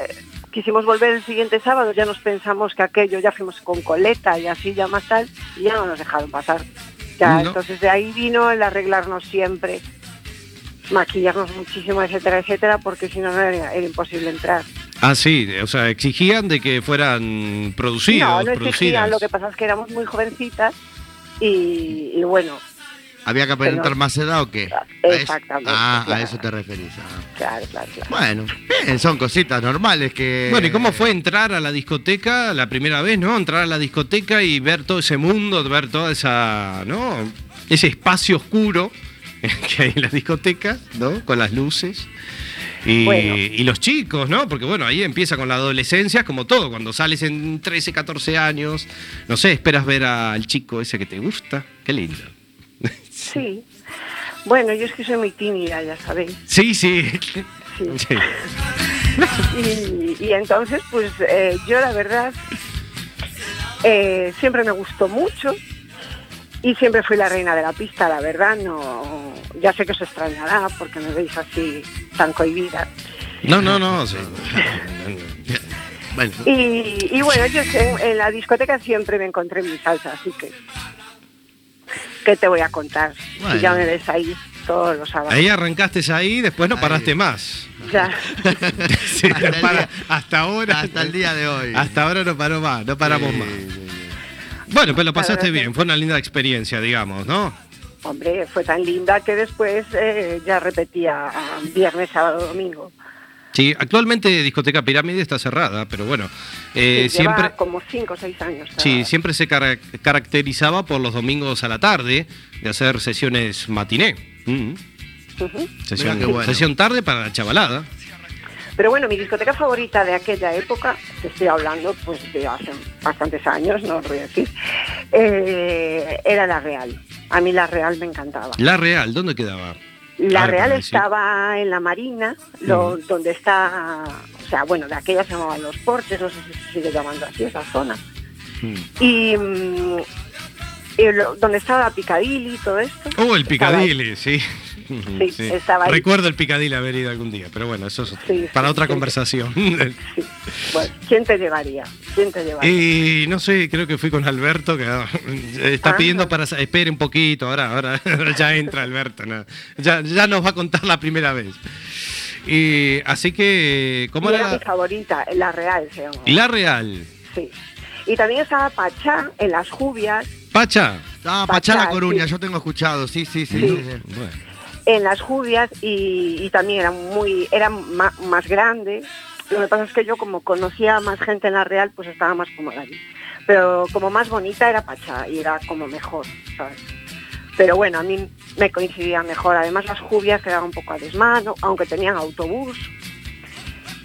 S7: quisimos volver el siguiente sábado, ya nos pensamos que aquello, ya fuimos con coleta y así ya más tal, y ya no nos dejaron pasar. Ya,
S3: No.
S7: entonces de ahí vino el arreglarnos siempre, maquillarnos muchísimo, etcétera, etcétera, porque si no, no era, era imposible entrar.
S3: Ah, sí, o sea, exigían de que fueran producidos,
S7: no, no
S3: producidas.
S7: existían, lo que pasa es que éramos muy jovencitas y, y bueno,
S5: ¿Había que aparentar
S7: Pero-
S5: más edad o qué?
S7: Exactamente,
S5: Ah, a eso te referís. ah.
S7: claro, claro, claro.
S5: Bueno, bien, son cositas normales que.
S3: Bueno, ¿y cómo fue entrar a la discoteca la primera vez, no? Entrar a la discoteca y ver todo ese mundo, ver toda esa, ¿no? Ese espacio oscuro que hay en las discotecas, ¿no? Con las luces. Y,
S7: Bueno.
S3: y los chicos, ¿no? Porque bueno, ahí empieza con la adolescencia, como todo. Cuando sales en 13, 14 años, no sé, esperas ver al chico ese que te gusta. Qué lindo.
S7: Sí. Bueno, yo es que soy muy tímida, ya sabéis.
S3: Sí, sí.
S7: Sí.
S3: Sí.
S7: Y, y entonces, pues eh, yo la verdad eh, siempre me gustó mucho y siempre fui la reina de la pista, la verdad. No, ya sé que os extrañará porque me veis así tan cohibida.
S3: No, no, no. sí.
S5: Bueno,
S7: Y, y bueno, yo sé, en la discoteca siempre me encontré mi salsa, así que ¿qué te voy a contar?
S5: Bueno.
S7: Si ya me ves ahí todos los sábados.
S3: Ahí arrancaste ahí, después no
S5: Ahí.
S3: paraste más.
S7: Ya.
S3: Sí,
S5: Hasta
S3: no
S5: el
S3: para-
S5: día-
S3: hasta ahora.
S5: hasta el día de hoy.
S3: Hasta ahora no paró más, no paramos
S5: Sí,
S3: más. Bueno, pero lo pasaste bien, fue una linda experiencia, digamos, ¿no?
S7: Hombre, fue tan linda que después eh, ya repetía viernes, sábado, domingo.
S3: Sí, actualmente Discoteca Pirámide está cerrada, pero bueno, eh,
S7: Sí, lleva
S3: siempre,
S7: como cinco o seis años.
S3: sí, siempre se cara- caracterizaba por los domingos a la tarde de hacer sesiones matiné. Mm. Sesión,
S5: bueno.
S3: sesión tarde para la chavalada.
S7: Pero bueno, mi discoteca favorita de aquella época, te estoy hablando pues de hace bastantes años, no os voy a decir, eh, era la Real. A mí la Real me encantaba.
S3: La Real, ¿dónde quedaba?
S7: La Real estaba en la Marina, lo- donde está, o sea, bueno, de aquella se llamaban los porches, no sé si se sigue llamando así esa zona.
S3: Mm.
S7: Y, mm, Y donde estaba Picadilly y todo esto.
S3: Oh, el. Picadilly, sí.
S7: Sí, estaba ahí.
S3: Recuerdo el Picadilly haber ido algún día, pero bueno, eso es
S7: Sí,
S3: para
S7: sí,
S3: otra
S7: sí.
S3: conversación.
S7: Bueno, ¿quién te llevaría? ¿Quién te llevaría?
S3: Y no sé, creo que fui con Alberto, que ah, está
S7: Ah.
S3: pidiendo para... Espere un poquito, ahora, ahora ya entra Alberto, no. ya, ya nos va a contar la primera vez. Y así que, ¿cómo era?
S7: era mi
S3: la-
S7: favorita, La Real se llama.
S3: La Real.
S7: Sí. Y también estaba Pachá en las Jubias.
S3: Pacha.
S5: Ah,
S7: Pachá,
S5: Pachá La Coruña,
S7: sí.
S5: yo tengo escuchado, sí, sí, sí.
S7: Sí.
S5: sí, sí.
S3: Bueno.
S7: En las Jubias y, y también era muy era ma- más grande. Lo que pasa es que yo como conocía a más gente en la Real, pues estaba más cómoda allí. Pero como más bonita era Pachá y era como mejor, ¿sabes? Pero bueno, a mí me coincidía mejor. Además las Jubias quedaban un poco a desmano, aunque tenían autobús.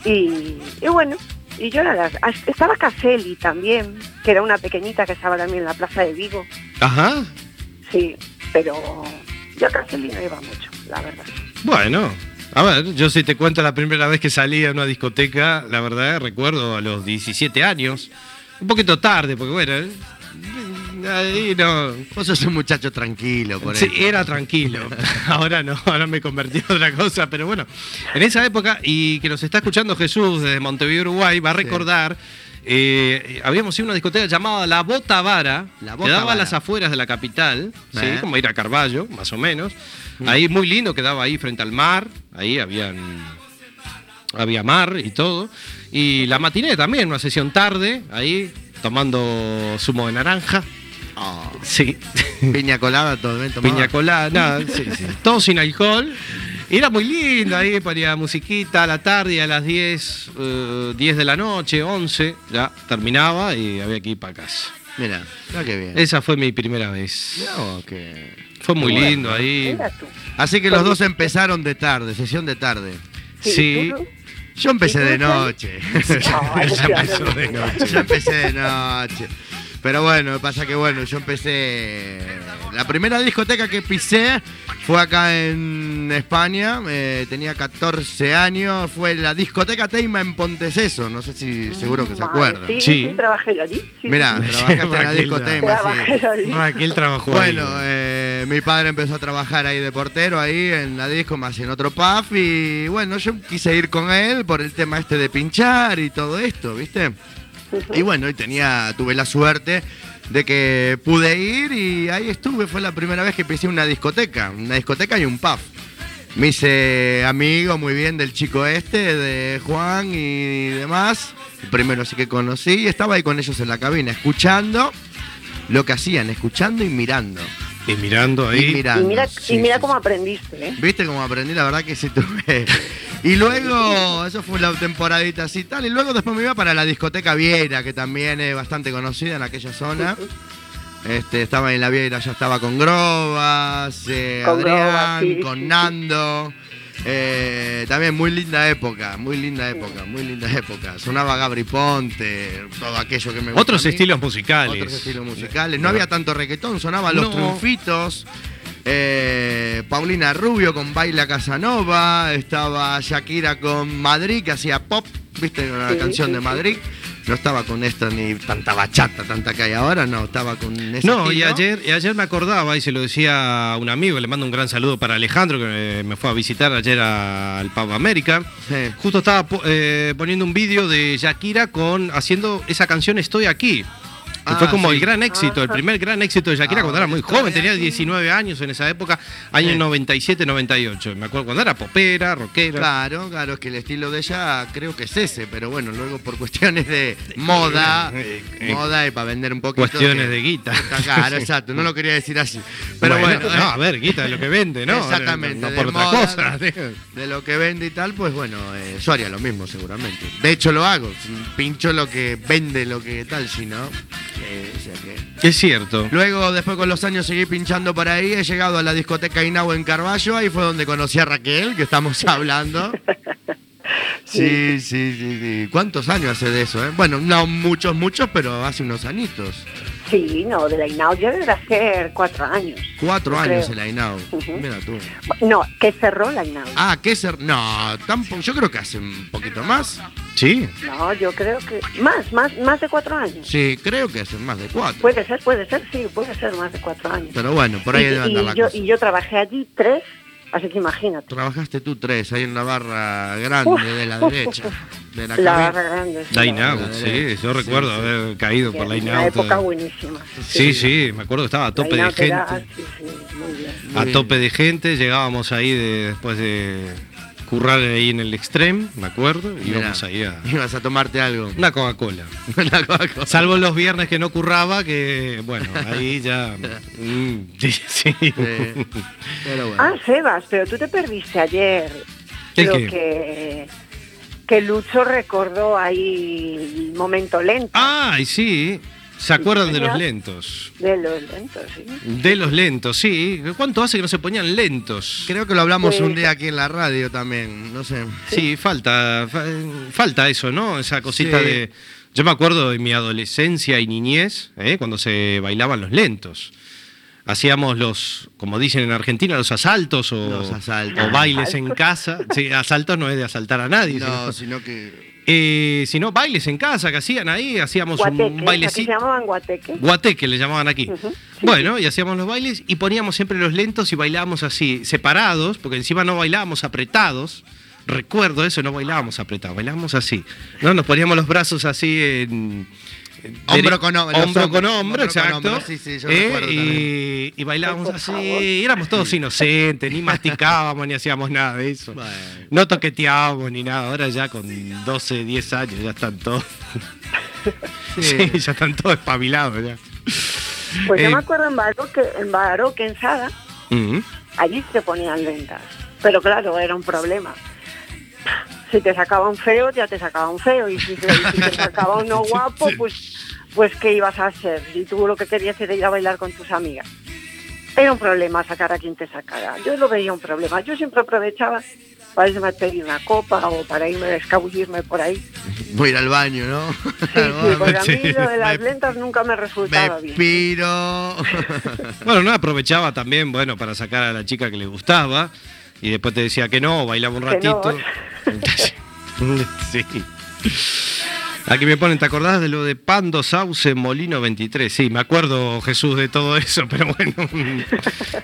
S7: Y, y bueno, y yo era ah, Estaba Caselli también, que era una pequeñita que estaba también en la Plaza de Vigo.
S3: Ajá.
S7: Sí, pero yo a Caselli no iba mucho, la verdad.
S3: Bueno, a ver, yo si te cuento la primera vez que salí a una discoteca, la verdad recuerdo a los 17 años. Un poquito tarde, porque bueno, ahí no.
S5: Vos sos un muchacho tranquilo, por
S3: Sí,
S5: eso.
S3: era tranquilo. Ahora no, ahora me convertí en otra cosa, pero bueno, en esa época, y que nos está escuchando Jesús desde Montevideo, Uruguay, va a recordar. Eh, habíamos ido a una discoteca llamada La Bota Vara,
S5: La
S3: que
S5: Bota
S3: daba a las afueras de la capital, ¿sí?
S5: Eh.
S3: como ir a Carballo, más o menos. Ahí muy lindo, quedaba ahí frente al mar, ahí habían había mar y todo. Y la matiné también, una sesión tarde, ahí tomando zumo de naranja.
S5: Ah,
S3: Sí.
S5: piña colada, todo bien tomado.
S3: Piña colada, nada, sí, sí. todo sin alcohol. Y Era muy lindo, ahí ponía musiquita a la tarde a las 10, eh, 10 de la noche, 11, ya terminaba y había que ir para casa.
S5: Mira, qué bien.
S3: Esa fue mi primera vez. Fue muy
S5: Bueno.
S3: lindo ahí.
S5: Así que los dos empezaron de tarde, sesión de tarde.
S3: Sí.
S5: Yo empecé
S7: ¿Y tú,
S5: de noche.
S3: Ella
S7: qué
S3: empezó de noche.
S5: Yo empecé de noche. Pero bueno, pasa que bueno, yo empecé. La primera discoteca que pisé fue acá en España. eh, tenía 14 años. Fue la discoteca Teima en Ponteceso. No sé si seguro que se
S7: Vale,
S5: acuerdan.
S7: Sí,
S3: Sí.
S7: sí, trabajé allí. Sí,
S5: Mirá,
S7: sí, sí.
S5: trabajaste en la
S3: Raquel,
S5: disco
S3: ya.
S5: Teima.
S3: Raquel trabajó ahí.
S5: Bueno, eh, mi padre empezó a trabajar ahí de portero, ahí en la disco, más en otro pub. Y bueno, yo quise ir con él por el tema este de pinchar y todo esto, ¿viste? Y bueno, y tenía, tuve la suerte de que pude ir y ahí estuve. Fue la primera vez que pisé una discoteca, una discoteca y un pub. Me hice amigo muy bien del chico este, de Juan y demás. El primero sí que conocí y estaba ahí con ellos en la cabina, escuchando lo que hacían, escuchando y mirando.
S3: Y mirando
S5: Y
S3: ahí.
S5: mirando.
S7: Y mira,
S5: sí,
S7: y mira
S5: sí,
S7: cómo
S5: sí.
S7: aprendiste, ¿eh?
S5: ¿Viste cómo aprendí? La verdad que sí tuve. Y luego, eso fue la temporadita así y tal. Y luego después me iba para la discoteca Viera, que también es bastante conocida en aquella zona. Este, estaba en la Viera, ya estaba con Grobas, eh,
S7: Con
S5: Adrián,
S7: sí,
S5: con
S7: sí.
S5: Nando. Eh, también muy linda época, muy linda época, muy linda época. Sonaba Gabri Ponte, todo aquello que me gusta.
S3: Otros
S5: a mí.
S3: estilos musicales.
S5: Otros estilos musicales. No había tanto reggaetón, sonaban los
S3: No.
S5: triunfitos. eh, Paulina Rubio con Baila Casanova. Estaba Shakira con Madrid, que hacía pop. ¿Viste? Una
S7: Sí,
S5: canción
S7: sí,
S5: de
S7: sí.
S5: Madrid. No estaba con esto ni tanta bachata, tanta que hay ahora, no, estaba con ese
S3: No, y ayer, y ayer me acordaba y se lo decía a un amigo, le mando un gran saludo para Alejandro, que me, me fue a visitar ayer a- al Pub América.
S5: Sí.
S3: Justo estaba eh, poniendo un vídeo de Shakira con haciendo esa canción Estoy aquí. Que
S5: Ah,
S3: fue como
S5: sí.
S3: el gran éxito, el primer gran éxito de Shakira
S5: Ah,
S3: cuando era muy joven, tenía
S5: aquí.
S3: 19 años en esa época, años
S5: Sí.
S3: 97, 98. Me acuerdo cuando era popera, rockera.
S5: Claro, claro, es que el estilo de ella creo que es ese, pero bueno, luego por cuestiones de moda,
S3: Eh, eh,
S5: moda y para vender un poquito.
S3: Cuestiones
S5: que-
S3: de guita.
S5: Claro, exacto, no lo quería decir así. Pero bueno,
S3: no, a ver, guita de lo que vende, ¿no?
S5: Exactamente,
S3: No por otra
S5: moda,
S3: cosa.
S5: de lo que vende y tal, pues bueno, eh, yo haría lo mismo seguramente. De hecho lo hago, pincho lo que vende, lo que tal, si no. Que-
S3: Es cierto.
S5: Luego, después con los años seguí pinchando por ahí, he llegado a la discoteca Inau en Carballo, ahí fue donde conocí a Raquel, que estamos hablando. Sí, sí, sí, sí. ¿Cuántos años hace de eso? eh? Bueno, no muchos, muchos, pero hace unos añitos.
S7: Sí, no, de la INAU ya debe hacer cuatro años.
S5: Cuatro
S7: Yo
S5: años
S7: creo.
S5: en la Inau.
S7: Ujú.
S5: Mira tú.
S7: No, que cerró la INAU.
S5: Ah, ¿qué ser? No, tampoco. Yo creo que hace un poquito más.
S3: Sí.
S7: No, yo creo que más, más, más de cuatro años.
S5: Sí, creo que es más de cuatro.
S7: Puede ser, puede ser, sí, puede ser más de cuatro años.
S5: Pero bueno, por ahí
S7: y,
S5: debe andar
S7: y
S5: la
S7: yo,
S5: cosa.
S7: y yo trabajé allí tres, así que imagínate.
S5: Trabajaste tú tres ahí en la barra grande
S7: Uf,
S5: de la
S7: uf,
S5: derecha.
S7: uf,
S5: De la,
S7: La barra grande. sí, la-
S3: Out, sí, yo recuerdo haber caído por Line
S7: Una
S3: Out.
S7: época buenísima.
S3: Sí, sí, me acuerdo que estaba a tope de
S7: era-
S3: gente.
S7: sí, sí, muy bien.
S3: A tope de gente, llegábamos ahí de- después de currar ahí en el Extreme, me acuerdo, y íbamos ahí a
S5: Ibas a tomarte algo.
S3: una Coca-Cola.
S5: Una Coca-Cola.
S3: Salvo los viernes que no curraba, que bueno, ahí ya. mm, sí, sí.
S5: Sí. Pero bueno.
S7: Ah, Sebas, pero tú te perdiste ayer.
S3: ¿El
S7: Creo
S3: qué?
S7: que, que Lucho recordó ahí el momento lento
S3: Ay, sí. ¿Se acuerdan de los lentos?
S7: de los lentos, sí.
S3: De los lentos, sí. ¿Cuánto hace que no se ponían lentos?
S5: Creo que lo hablamos un día aquí en la radio también. No sé.
S3: Sí, falta, fa- falta eso, ¿no? Esa cosita
S5: Sí.
S3: de... Yo me acuerdo de mi adolescencia y niñez, ¿eh? cuando se bailaban los lentos. Hacíamos los, como dicen en Argentina, los asaltos o,
S5: Los asaltos.
S3: o bailes en casa. Sí, asaltos no es de asaltar a nadie.
S5: No,
S3: sino,
S5: sino que.
S3: Eh, sino bailes en casa que hacían ahí, hacíamos
S7: Guateque,
S3: un bailecito.
S7: llamaban guateque.
S3: Guateque le llamaban aquí. Bueno, y hacíamos los bailes y poníamos siempre los lentos y bailábamos así, separados, porque encima no bailábamos apretados. Recuerdo eso, no bailábamos apretados, bailábamos así. No, nos poníamos los brazos así en.
S5: Hombro con hombro,
S3: Hombro con hombro, exacto.
S5: hombro, sí, sí, yo
S3: Eh, y, y bailábamos así, y éramos todos inocentes, ni masticábamos, ni hacíamos nada de eso.
S5: Bueno.
S3: No toqueteábamos ni nada. Ahora ya con 12, 10 años ya están todos. Sí, ya están todos espabilados ya.
S7: Pues yo
S3: Eh,
S7: me acuerdo en Baroque, en Baroque, en Sada,
S3: Mm.
S7: allí se ponían lentas. Pero claro, era un problema. Si te sacaba un feo, ya te sacaba un feo. Y si, si te sacaba uno guapo, pues, pues ¿qué ibas a hacer? Y tú lo que querías era ir a bailar con tus amigas. Era un problema sacar a quien te sacara. Yo lo veía un problema. Yo siempre aprovechaba para irme a pedir una copa o para irme a escabullirme por ahí.
S5: Voy a ir al baño, ¿no?
S7: Sí, sí, porque a mí lo de las
S5: me-
S7: lentas nunca me resultaba
S5: Me
S7: bien.
S5: piro.
S3: Bueno, no, aprovechaba también, bueno, para sacar a la chica que le gustaba y después te decía que no, bailaba un
S7: Que no.
S3: ratito. sí. Aquí me ponen, ¿te acordás de lo de Pando Sauce Molino 23? Sí, me acuerdo, Jesús, de todo eso, pero bueno.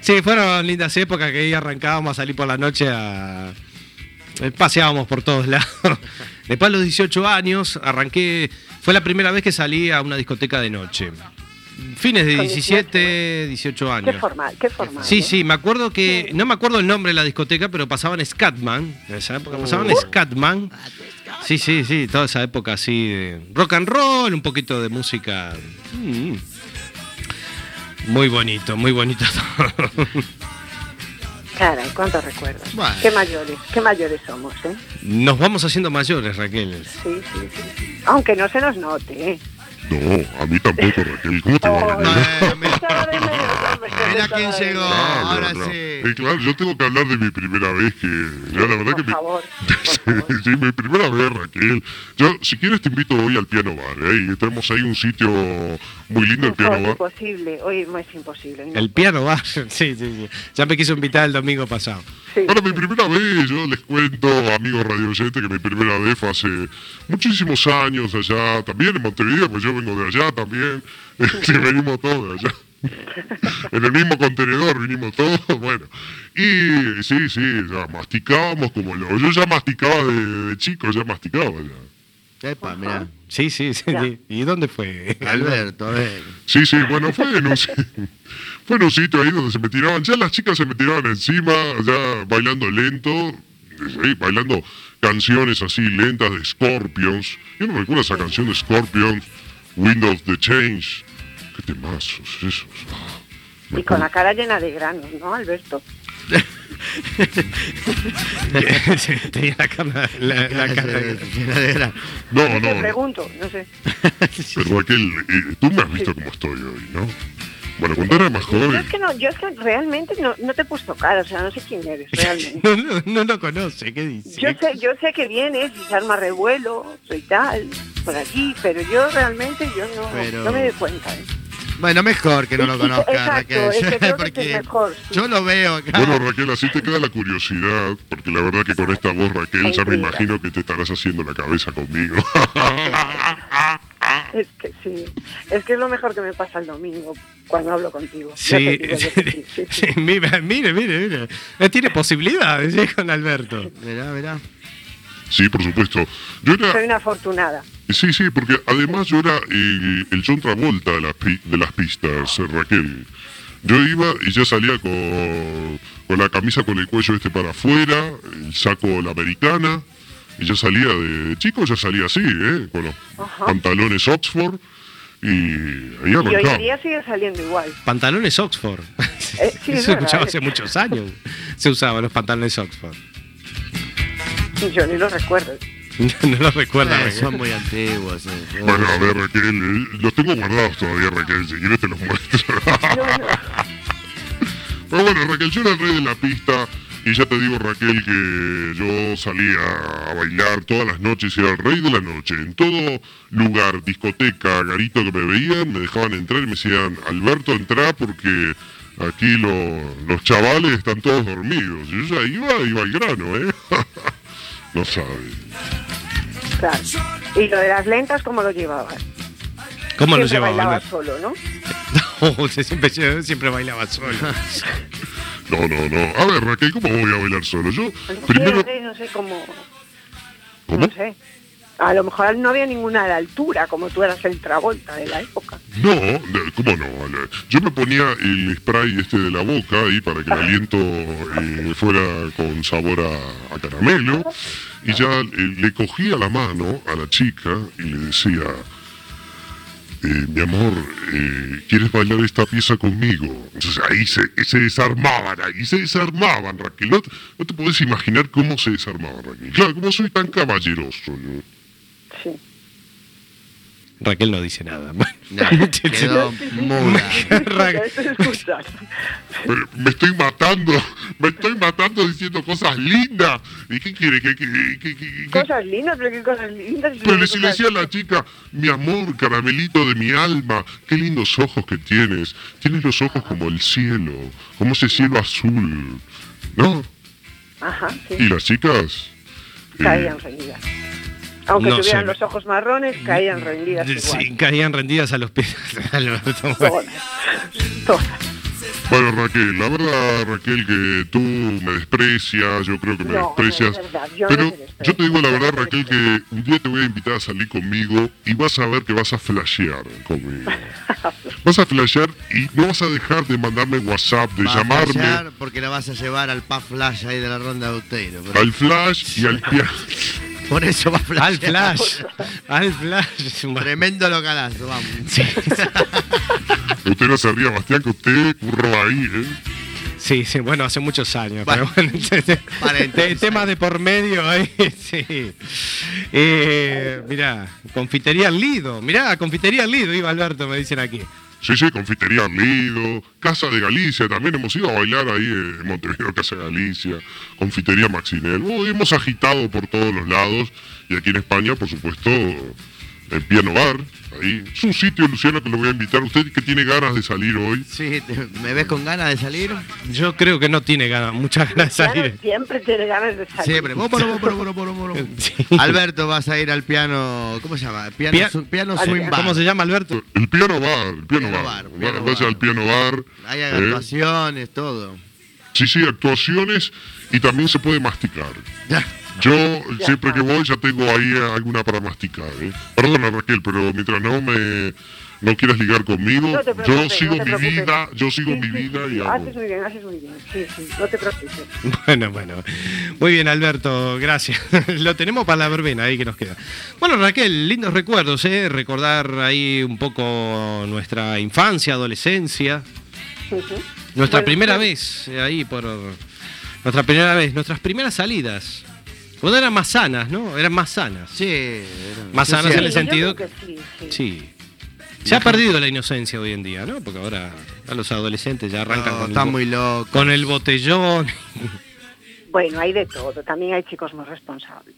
S3: Sí, fueron lindas épocas que ahí arrancábamos a salir por la noche a... eh, Paseábamos por todos lados. Después a los 18 años arranqué, fue la primera vez que salí a una discoteca de noche. Fines de
S7: Con
S3: 17, 18
S7: Qué
S3: años.
S7: formal, qué formal.
S3: Sí, sí, me acuerdo que. No me acuerdo el nombre de la discoteca, pero pasaban Scatman. En esa época pasaban Scatman. Sí, sí, sí, toda esa época así de rock and roll, un poquito de música. mm. Muy bonito, muy bonito todo.
S7: Caray, cuántos recuerdos.
S5: Bueno.
S7: Qué mayores, qué mayores somos, ¿eh?
S3: Nos vamos haciendo mayores, Raquel.
S7: Sí, sí, sí. Aunque no se nos note, ¿eh?
S8: No, a mí tampoco, Raquel. ¿Cómo te va a venir?
S5: Eh, mira, quién llegó.
S8: No, no,
S5: ahora
S8: no.
S5: sí.
S8: Eh, claro, yo tengo que hablar de mi primera vez, que ya la verdad que
S7: Por
S8: mi,
S7: favor, por favor.
S8: sí, mi primera vez, Raquel. Yo, si quieres, te invito hoy al piano bar. ¿eh? Y tenemos ahí un sitio muy lindo, el
S7: No,
S8: piano
S7: es
S8: bar.
S7: imposible, hoy no es imposible. no.
S3: El piano va. Sí, sí, sí. Ya me quiso invitar el domingo pasado.
S7: Sí.
S8: Bueno, mi primera vez, yo les cuento, amigos radio oyentes, que mi primera vez fue hace muchísimos años allá, también en Montevideo, pues yo vengo de allá también, Sí, venimos todos de allá. En el mismo contenedor vinimos todos, bueno. Y sí, sí, ya masticábamos como lo. Yo ya masticaba de, de chico, ya masticaba ya.
S5: Epa, mira.
S3: Sí, sí, sí.
S7: Ya.
S3: sí. ¿Y dónde fue?
S5: Alberto, a ver.
S8: Sí, sí, bueno, fue en un, fue en un sitio ahí donde se me tiraban, ya las chicas se me tiraban encima, ya bailando lento, sí, bailando canciones así lentas de Scorpions. Yo no recuerdo esa canción de Scorpions, Windows the Change. Qué temazos esos. Me
S7: Y con la cara llena de granos, ¿no, Alberto?
S3: Sí, Tenía la cara. La, la cara.
S5: Llena de gra-
S8: No,
S7: Te
S8: no, no.
S7: pregunto, no sé.
S8: Pero Raquel, eh, tú me has visto cómo estoy hoy, ¿no? Bueno, cuando era más
S7: Yo
S8: joven,
S7: es que no, yo es que realmente no, no te he puesto cara, o sea, no sé quién eres realmente.
S3: No, no, no lo conoce, ¿qué dice?
S7: Yo sé, yo sé que vienes y se arma revuelo y tal, por allí, pero yo realmente yo no,
S5: Pero-
S7: no me doy cuenta. ¿eh?
S5: Bueno, mejor que no lo conozca,
S7: Exacto,
S5: Raquel.
S7: es que creo que es
S5: porque
S7: mejor. sí.
S5: yo lo veo acá.
S8: Bueno, Raquel, así te queda la curiosidad, porque la verdad que con esta voz, Raquel, ya me imagino que te estarás haciendo la cabeza conmigo.
S7: Es que sí, es que es lo mejor que me pasa el domingo cuando hablo contigo.
S3: Sí,
S7: te digo yo que sí, sí, sí.
S3: sí, mire, mire, mire, mire. Eh, Tiene posibilidades ¿eh? con Alberto.
S5: Mirá, mirá.
S8: Sí, por supuesto. Yo era,
S7: Soy una afortunada.
S8: Sí, sí, porque además yo era el, el John Travolta de las, pi- de las pistas, eh, Raquel. Yo iba y ya salía con, con la camisa con el cuello este para afuera, el saco la americana, y ya salía de chico, ya salía así, ¿eh? Con los pantalones Oxford, y ahí
S7: Y hoy
S8: arrancaba.
S7: en día sigue saliendo igual.
S3: Pantalones Oxford.
S7: Eh, sí, es
S3: Eso escuchaba
S7: verdad,
S3: hace
S7: eh.
S3: muchos años. Se usaban los pantalones Oxford.
S7: Yo ni lo recuerdo.
S3: no lo recuerda.
S5: Eh,
S3: Raquel.
S5: son muy antiguos. eh.
S8: Bueno, a ver, Raquel, eh, los tengo guardados todavía, Raquel, si quieres te los muestro.
S7: No, no.
S8: Pero bueno, Raquel, yo era el rey de la pista y ya te digo, Raquel, que yo salía a bailar todas las noches y era el rey de la noche. En todo lugar, discoteca, garito que me veían, me dejaban entrar y me decían, Alberto, entra porque aquí lo- los chavales están todos dormidos. Y yo ya iba, iba al grano, ¿eh? no sabes.
S7: Claro. Y lo de las lentas, ¿cómo lo llevabas?
S3: ¿Cómo lo
S7: Siempre
S3: llevaba
S7: bailabas
S3: Alberto?
S7: solo, ¿no?
S3: No, siempre, siempre bailaba solo.
S8: No, no, no. A ver, Raquel, ¿cómo voy a bailar solo? Yo,
S7: No
S8: primero...
S7: sé, no sé cómo...
S8: ¿Cómo?
S7: No sé. A lo mejor no había ninguna a la altura, como tú eras el Travolta de la época.
S8: No, ¿cómo no? Yo me ponía el spray este de la boca ahí para que el aliento eh, fuera con sabor a, a caramelo y ya eh, le cogía la mano a la chica y le decía, eh, mi amor, eh, ¿quieres bailar esta pieza conmigo? Entonces ahí se, se desarmaban, ahí se desarmaban, Raquel. No, te- puedes imaginar cómo se desarmaban, Raquel. Claro, como soy tan caballeroso. yo.
S3: Raquel no dice nada.
S5: No, quedó muda.
S8: Me estoy matando, me estoy matando diciendo cosas lindas. ¿Y qué quiere? ¿Qué, qué, qué- qué- qué-
S7: Cosas lindas, pero qué cosas lindas.
S8: Pero le- si le decía a la chica, mi amor, caramelito de mi alma, qué lindos ojos que tienes. Tienes los ojos como el cielo, como ese cielo azul. ¿No?
S7: Ajá, sí.
S8: Y las chicas...
S7: Caían. Aunque
S3: No
S7: tuvieran
S3: sé.
S7: los ojos marrones, caían rendidas igual.
S3: Sí, caían rendidas a los pies.
S7: Todas. Todas.
S8: Bueno, Raquel, la verdad, Raquel, que tú me desprecias, yo creo que me
S7: No,
S8: desprecias.
S7: no es verdad, yo no
S8: pero yo te digo la verdad, Raquel, que un día te voy a invitar a salir conmigo y vas a ver que vas a flashear conmigo. Vas a flashear y no vas a dejar de mandarme WhatsApp, de
S5: Va a
S8: llamarme
S5: flashear porque la vas a llevar al pub flash ahí de la ronda de Uteiro.
S8: Al flash y al piano.
S5: Por eso va a flashear.
S3: Al flash. Al flash.
S5: Tremendo localazo, vamos.
S8: Usted no se ría, Bastián, que usted curró ahí, ¿eh?
S3: Sí, sí, bueno, hace muchos años.
S5: Bueno.
S3: pero bueno, te- te-
S5: Paréntesis.
S3: te- tema de por medio ahí, sí. Eh, mirá, confitería Lido. Mirá, confitería Lido iba Alberto, me dicen aquí.
S8: Sí, sí, confitería Lido, Casa de Galicia, también hemos ido a bailar ahí en Montevideo, Casa de Galicia, confitería Maxinel. Oh, hemos agitado por todos los lados y aquí en España, por supuesto, el Piano Bar. Ahí. Es un sitio, Luciano, que lo voy a invitar. Usted que tiene ganas de salir hoy.
S5: Sí, ¿me ves con ganas de salir?
S3: Yo creo que no tiene ganas, muchas ganas de
S7: Claro,
S3: salir.
S7: siempre tiene ganas de salir.
S5: Siempre. Vos.
S3: Sí.
S5: Alberto, vas a ir al piano. ¿Cómo se llama? Piano,
S3: Pia-
S5: su- piano swing bar.
S3: ¿Cómo se llama Alberto?
S8: El Piano Bar, el Piano,
S5: Piano
S8: Bar.
S5: Bar, Piano
S8: Vaya
S5: Bar.
S8: al Piano Bar.
S5: Hay
S8: ¿eh?
S5: actuaciones, todo.
S8: Sí, sí, actuaciones y también se puede masticar. Yo siempre que voy ya tengo ahí alguna para masticar. ¿eh? Perdona Raquel, pero mientras no me no quieras ligar conmigo,
S7: No
S8: yo sigo
S7: no
S8: mi vida, yo sigo
S7: Sí,
S8: mi vida
S7: sí,
S8: y hago.
S7: Haces muy bien, haces muy bien. Sí, sí, no te preocupes.
S3: Bueno, bueno. Muy bien, Alberto, gracias. Lo tenemos para la verbena ahí que nos queda. Bueno, Raquel, lindos recuerdos, ¿eh? Recordar ahí un poco nuestra infancia, adolescencia. Nuestra
S7: Bueno,
S3: primera vez, eh, ahí por. Nuestra primera vez, nuestras primeras salidas. Cuando eran más sanas, ¿no? Eran más sanas.
S5: Sí. era-
S3: Más sanas
S5: sí,
S3: en el sentido-
S7: creo que sí, sí.
S3: Sí. Se ha perdido la inocencia hoy en día, ¿no? Porque ahora a los adolescentes ya arrancan
S5: no,
S3: con, el,
S5: Están
S3: bo-
S5: muy locos.
S3: con el botellón.
S7: Bueno, hay de todo. También hay chicos muy responsables.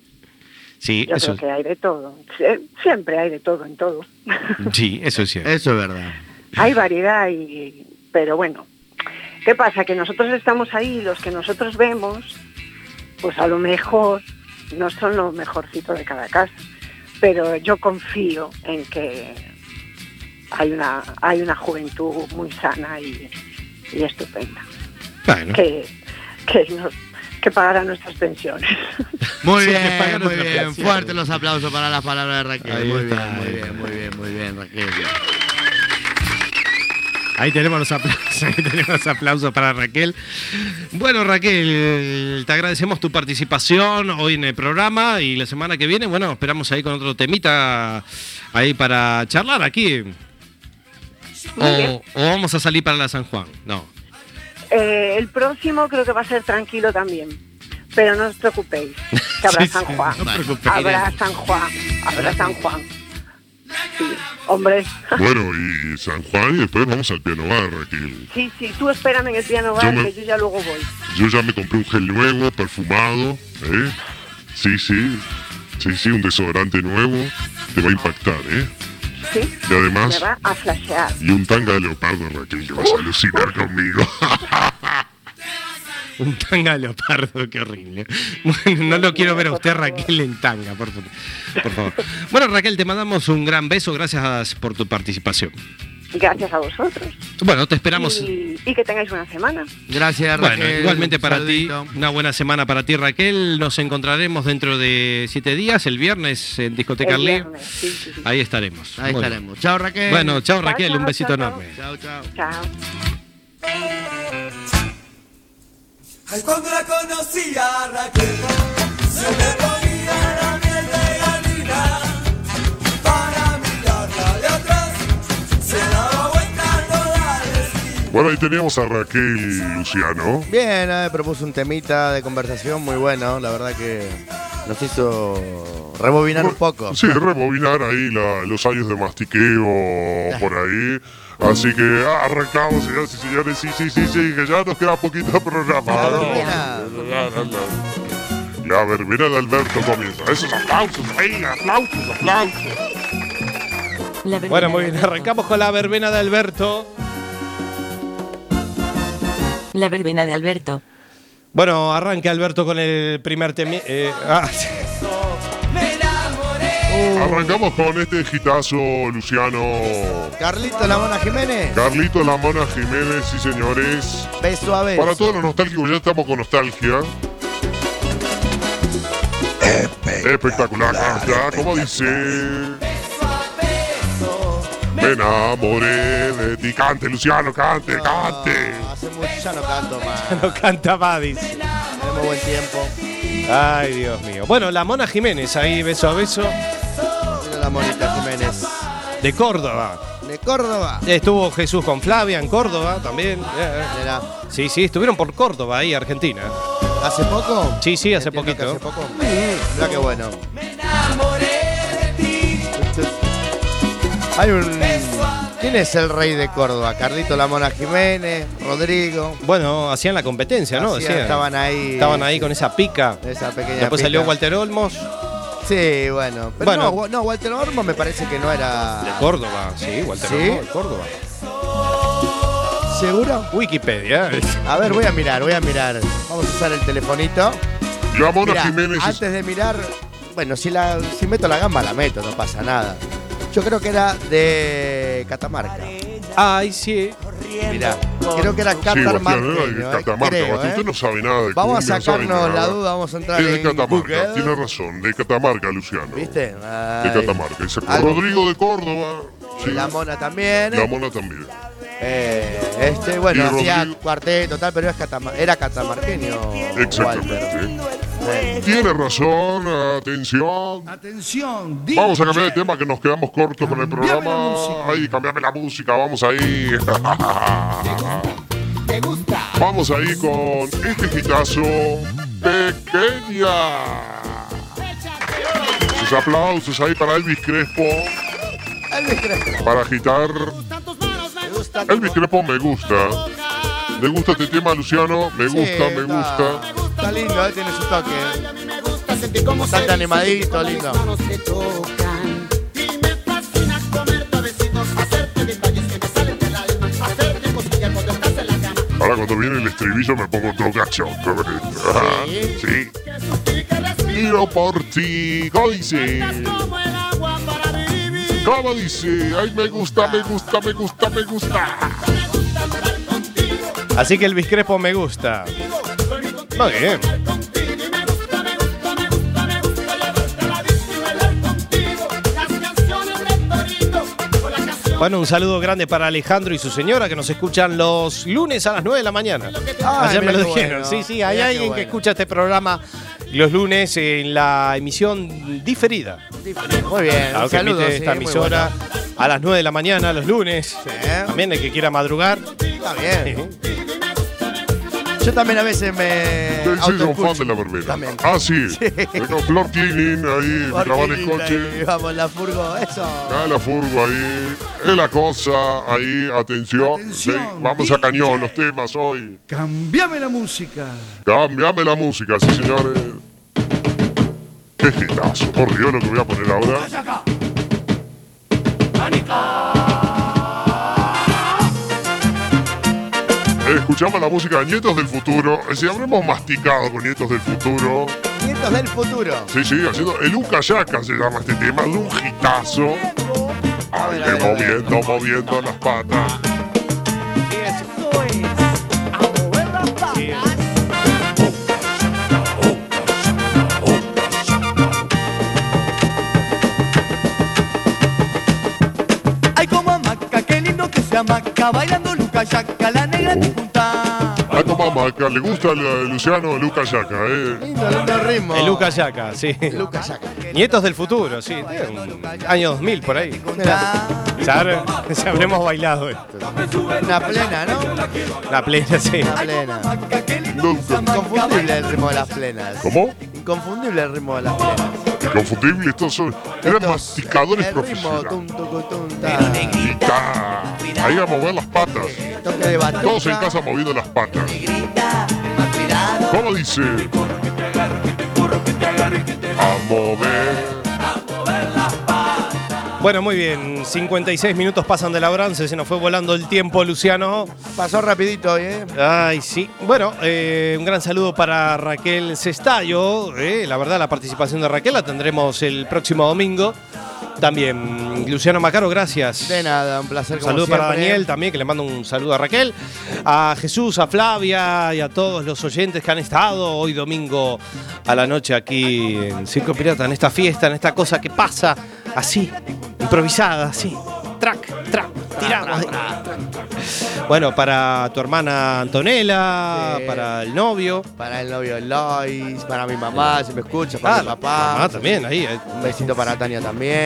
S3: Sí,
S7: Yo
S3: eso,
S7: creo que hay de todo. Sie- Siempre hay de todo en todo.
S3: sí, eso es cierto.
S5: Eso es verdad.
S7: Hay variedad, y, pero bueno. ¿Qué pasa? Que nosotros estamos ahí, los que nosotros vemos, pues a lo mejor no son lo mejorcito de cada casa. Pero yo confío en que hay una, hay una juventud muy sana y, y estupenda.
S3: Bueno.
S7: Que, que, nos, que pagará nuestras pensiones.
S5: Muy
S3: Sí,
S5: bien,
S3: pagan
S5: muy bien. Fuertes los aplausos para las palabras de Raquel.
S3: Ahí
S5: muy
S3: está,
S5: bien, muy bien, muy bien, muy bien, Raquel.
S3: Ahí tenemos los aplausos, ahí tenemos los aplausos para Raquel. Bueno, Raquel, te agradecemos tu participación hoy en el programa y la semana que viene, bueno, esperamos ahí con otro temita ahí para charlar aquí. O, o vamos a salir para la San Juan. No.
S7: Eh, el próximo creo que va a ser tranquilo también. Pero no os preocupéis, que habrá
S3: Sí,
S7: San
S3: sí,
S7: Juan.
S3: no preocupéis.
S7: habrá San Juan, habrá San Juan. Sí, hombre.
S8: Bueno, y San Juan y después vamos al piano bar, Raquel.
S7: Sí, sí, tú espérame en el piano bar,
S8: Yo me-
S7: que yo ya luego voy.
S8: Yo ya me compré un gel nuevo, perfumado, ¿eh? Sí, sí. Sí, sí, un desodorante nuevo. Te va a impactar, ¿eh?
S7: Sí,
S8: Y además,
S7: me va a flashear.
S8: y un tanga de leopardo, Raquel, que vas a alucinar conmigo.
S3: Un tanga de leopardo, qué horrible. Bueno, no lo quiero ver a usted, Raquel, en tanga, por, favor. por favor. Bueno, Raquel, te mandamos un gran beso, gracias por tu participación.
S7: Gracias a vosotros.
S3: Bueno, te esperamos.
S7: Y, y que tengáis buena semana.
S5: Gracias, Raquel.
S3: Bueno, igualmente para
S5: saludito.
S3: ti, una buena semana para ti, Raquel. Nos encontraremos dentro de siete días, el viernes en Discoteca
S7: sí, sí, sí.
S3: Ahí estaremos.
S5: Ahí
S3: Muy bien.
S5: estaremos. Chao, Raquel.
S3: Bueno, chao
S7: Chao,
S3: Raquel, un besito
S7: chao, chao.
S3: enorme.
S5: Chao, chao.
S7: Chao.
S9: Ay, cuando la conocí a Raquel, se me ponía la miel de gallina. Para mirarla de atrás, se daba vuelta toda la esquina.
S8: Bueno, ahí teníamos a Raquel Luciano.
S5: Bien, eh, propuso un temita de conversación muy bueno. La verdad que nos hizo rebobinar un poco.
S8: Sí, rebobinar ahí la- los años de mastiqueo por ahí. Así que ah, arrancamos, señoras y señores. Sí, sí, sí, sí, que ya nos queda poquito programa. La verbena de Alberto comienza. Esos aplausos ahí, aplausos, aplausos.
S3: Bueno, muy bien, arrancamos con la verbena de Alberto.
S10: La verbena de Alberto.
S3: Bueno, arranque Alberto con el primer tema. ah, sí.
S8: Arrancamos con este gitazo, Luciano.
S5: Carlito La Mona Jiménez.
S8: Carlito La Mona Jiménez, sí señores.
S5: Beso a beso.
S8: Para todos los nostálgicos, ya estamos con nostalgia. Espectacular, ya, como dice. Me enamoré de ti. Cante, Luciano, cante, cante.
S5: Hace mucho ya no canto más.
S3: No canta más, dice.
S5: Tenemos buen tiempo.
S3: Ay, Dios mío. Bueno, la Mona Jiménez, ahí beso a beso,
S5: Monita Jiménez.
S3: de Córdoba.
S5: De Córdoba.
S3: Estuvo Jesús con Flavia en Córdoba también. Eh,
S5: Mira,
S3: Sí, sí, estuvieron por Córdoba, ahí, Argentina.
S5: ¿hace poco?
S3: Sí, sí, hace
S5: Entiendo que
S3: poquito.
S5: Hace poco. Mira qué bueno. Hay un. ¿Quién es el rey de Córdoba? Carlito La Mona Jiménez, Rodrigo.
S3: Bueno, hacían la competencia, ¿no?
S5: Hacían- estaban ahí.
S3: Estaban ahí con esa pica.
S5: Esa pequeña.
S3: Después
S5: pica.
S3: salió Walter Olmos
S5: Sí, bueno. Pero
S3: Bueno.
S5: no, no, Walter Ormo me parece que no era.
S3: de Córdoba. Sí, Walter
S5: ¿Sí?
S3: Olmos de Córdoba.
S5: ¿Seguro?
S3: Wikipedia.
S5: A ver, voy a mirar, voy a mirar. Vamos a usar el telefonito. Mirá,
S8: Jiménez. es-
S5: antes de mirar, bueno, si, la, si meto la gamba, la meto, no pasa nada. Yo creo que era de Catamarca.
S3: Ay, sí.
S5: Mirá, creo que era
S8: Sí, Bastián, era
S5: Catamarca.
S8: de Catamarca.
S5: creo, ¿eh?
S8: Usted no sabe nada de
S5: Vamos a
S8: no
S5: sacarnos la duda, vamos a entrar
S8: Es de
S5: en
S8: Catamarca,
S5: Google.
S8: tiene razón, de Catamarca, Luciano.
S5: ¿Viste?
S8: De. Catamarca. Rodrigo de Córdoba. Sí.
S5: La mona también.
S8: La Mona también.
S5: Eh, este, bueno, hacía
S8: Rodrigo-
S5: cuarteto, tal, pero es catama- era catamarqueño. Walter.
S8: Tiene razón, atención.
S11: Atención,
S8: Vamos a cambiar de tema que nos quedamos cortos con el programa. Ahí, cambiame la música, vamos ahí.
S11: ¿Te gusta?
S8: Vamos ahí con este hitazo pequeña. Sus aplausos ahí para Elvis Crespo.
S5: Elvis Crespo.
S8: Para agitar.
S5: Me gusta
S8: Elvis Crespo me gusta. ¿Le gusta este tema, Luciano? Me gusta, me gusta.
S5: Está lindo, eh, tiene su toque.
S11: Me gusta sentir como
S5: Bastante animadito, lindo.
S11: manos se tocan. Y me fascina comerte a besitos, hacerte detalles que me salen de
S8: cuando viene el estribillo me pongo todo. Ajá, Sí. Tiro por ti. ¿Cómo dice? ¿Cómo dice? Ay, me gusta, me gusta, me gusta, me gusta.
S3: Así que el Biscrepo me gusta. Muy bien. Bueno, un saludo grande para Alejandro y su señora que nos escuchan los lunes a las 9 de la mañana.
S5: Ay,
S3: Ayer me lo dijeron.
S5: bueno.
S3: Sí, sí, hay
S5: Mirá
S3: alguien que escucha este programa los lunes en la emisión diferida.
S5: Muy bien.
S3: Claro
S5: un
S3: que
S5: saludo, sí,
S3: esta emisora
S5: bueno.
S3: a las 9 de la mañana los lunes. También el que quiera madrugar.
S5: Está bien. Yo también a veces me.
S8: Sí, sí, son fan de la verbena.
S5: También.
S8: Ah, sí. Tengo Flor Cleaning ahí, grabar el coche.
S5: Vamos, la furgo, eso.
S8: Ah, la furgo ahí. Es la cosa ahí, atención. Sí, vamos a cañón los temas hoy.
S11: Cambiame la música.
S8: Cambiame la música, sí, señores. Qué hitazo, por Dios, lo que voy a poner ahora. Escuchamos la música de Nietos del Futuro. Si habremos masticado con Nietos del Futuro.
S5: Nietos del futuro.
S8: Sí, sí, haciendo el Uca Yaca se llama este tema, de un. Ay, que moviendo, moviendo las patas.
S9: Ay, como hamaca, qué lindo que se hamaca, bailando Luca Yaca, la.
S8: Que le gusta el, Luciano el Uca Yaca, eh.
S5: Lindo, lindo ritmo.
S3: El Lucas Yaca, sí.
S5: Lucas Yaca.
S3: Nietos del futuro, sí. un Año 2000 por ahí. Ya habremos bailado esto.
S5: Una plena, ¿no?
S3: La plena, sí.
S5: Una plena. Inconfundible el ritmo de las plenas.
S8: ¿Cómo?
S5: Inconfundible el ritmo de las plenas.
S8: Inconfundible, estos son. Eran masticadores profesionales.
S5: tum, tucu, tum, ta.
S8: Y ta. Ahí a mover las patas. Todos en casa moviendo las patas. ¿Cómo dice? A mover.
S3: Bueno, muy bien. 56 minutos pasan de la 11. Se nos fue volando el tiempo, Luciano.
S5: Pasó rapidito hoy, ¿eh?
S3: Ay, sí. Bueno, eh, un gran saludo para Raquel Cestallo. eh, La verdad, la participación de Raquel la tendremos el próximo domingo. También Luciano Macaro, gracias.
S5: De nada, un placer
S3: Un
S5: como
S3: saludo para. Daniel también, que le mando un saludo a Raquel, a Jesús, a Flavia y a todos los oyentes que han estado hoy domingo a la noche aquí en Circo Pirata, en esta fiesta, en esta cosa que pasa así, improvisada, así. Track, track, tiramos. Bueno, para tu hermana Antonella,
S5: Sí.
S3: para el novio.
S5: Para el novio Lois, para mi mamá, si me escucha, para
S3: Ah,
S5: mi papá.
S3: mamá también, ahí. eh.
S5: Un besito para Tania también.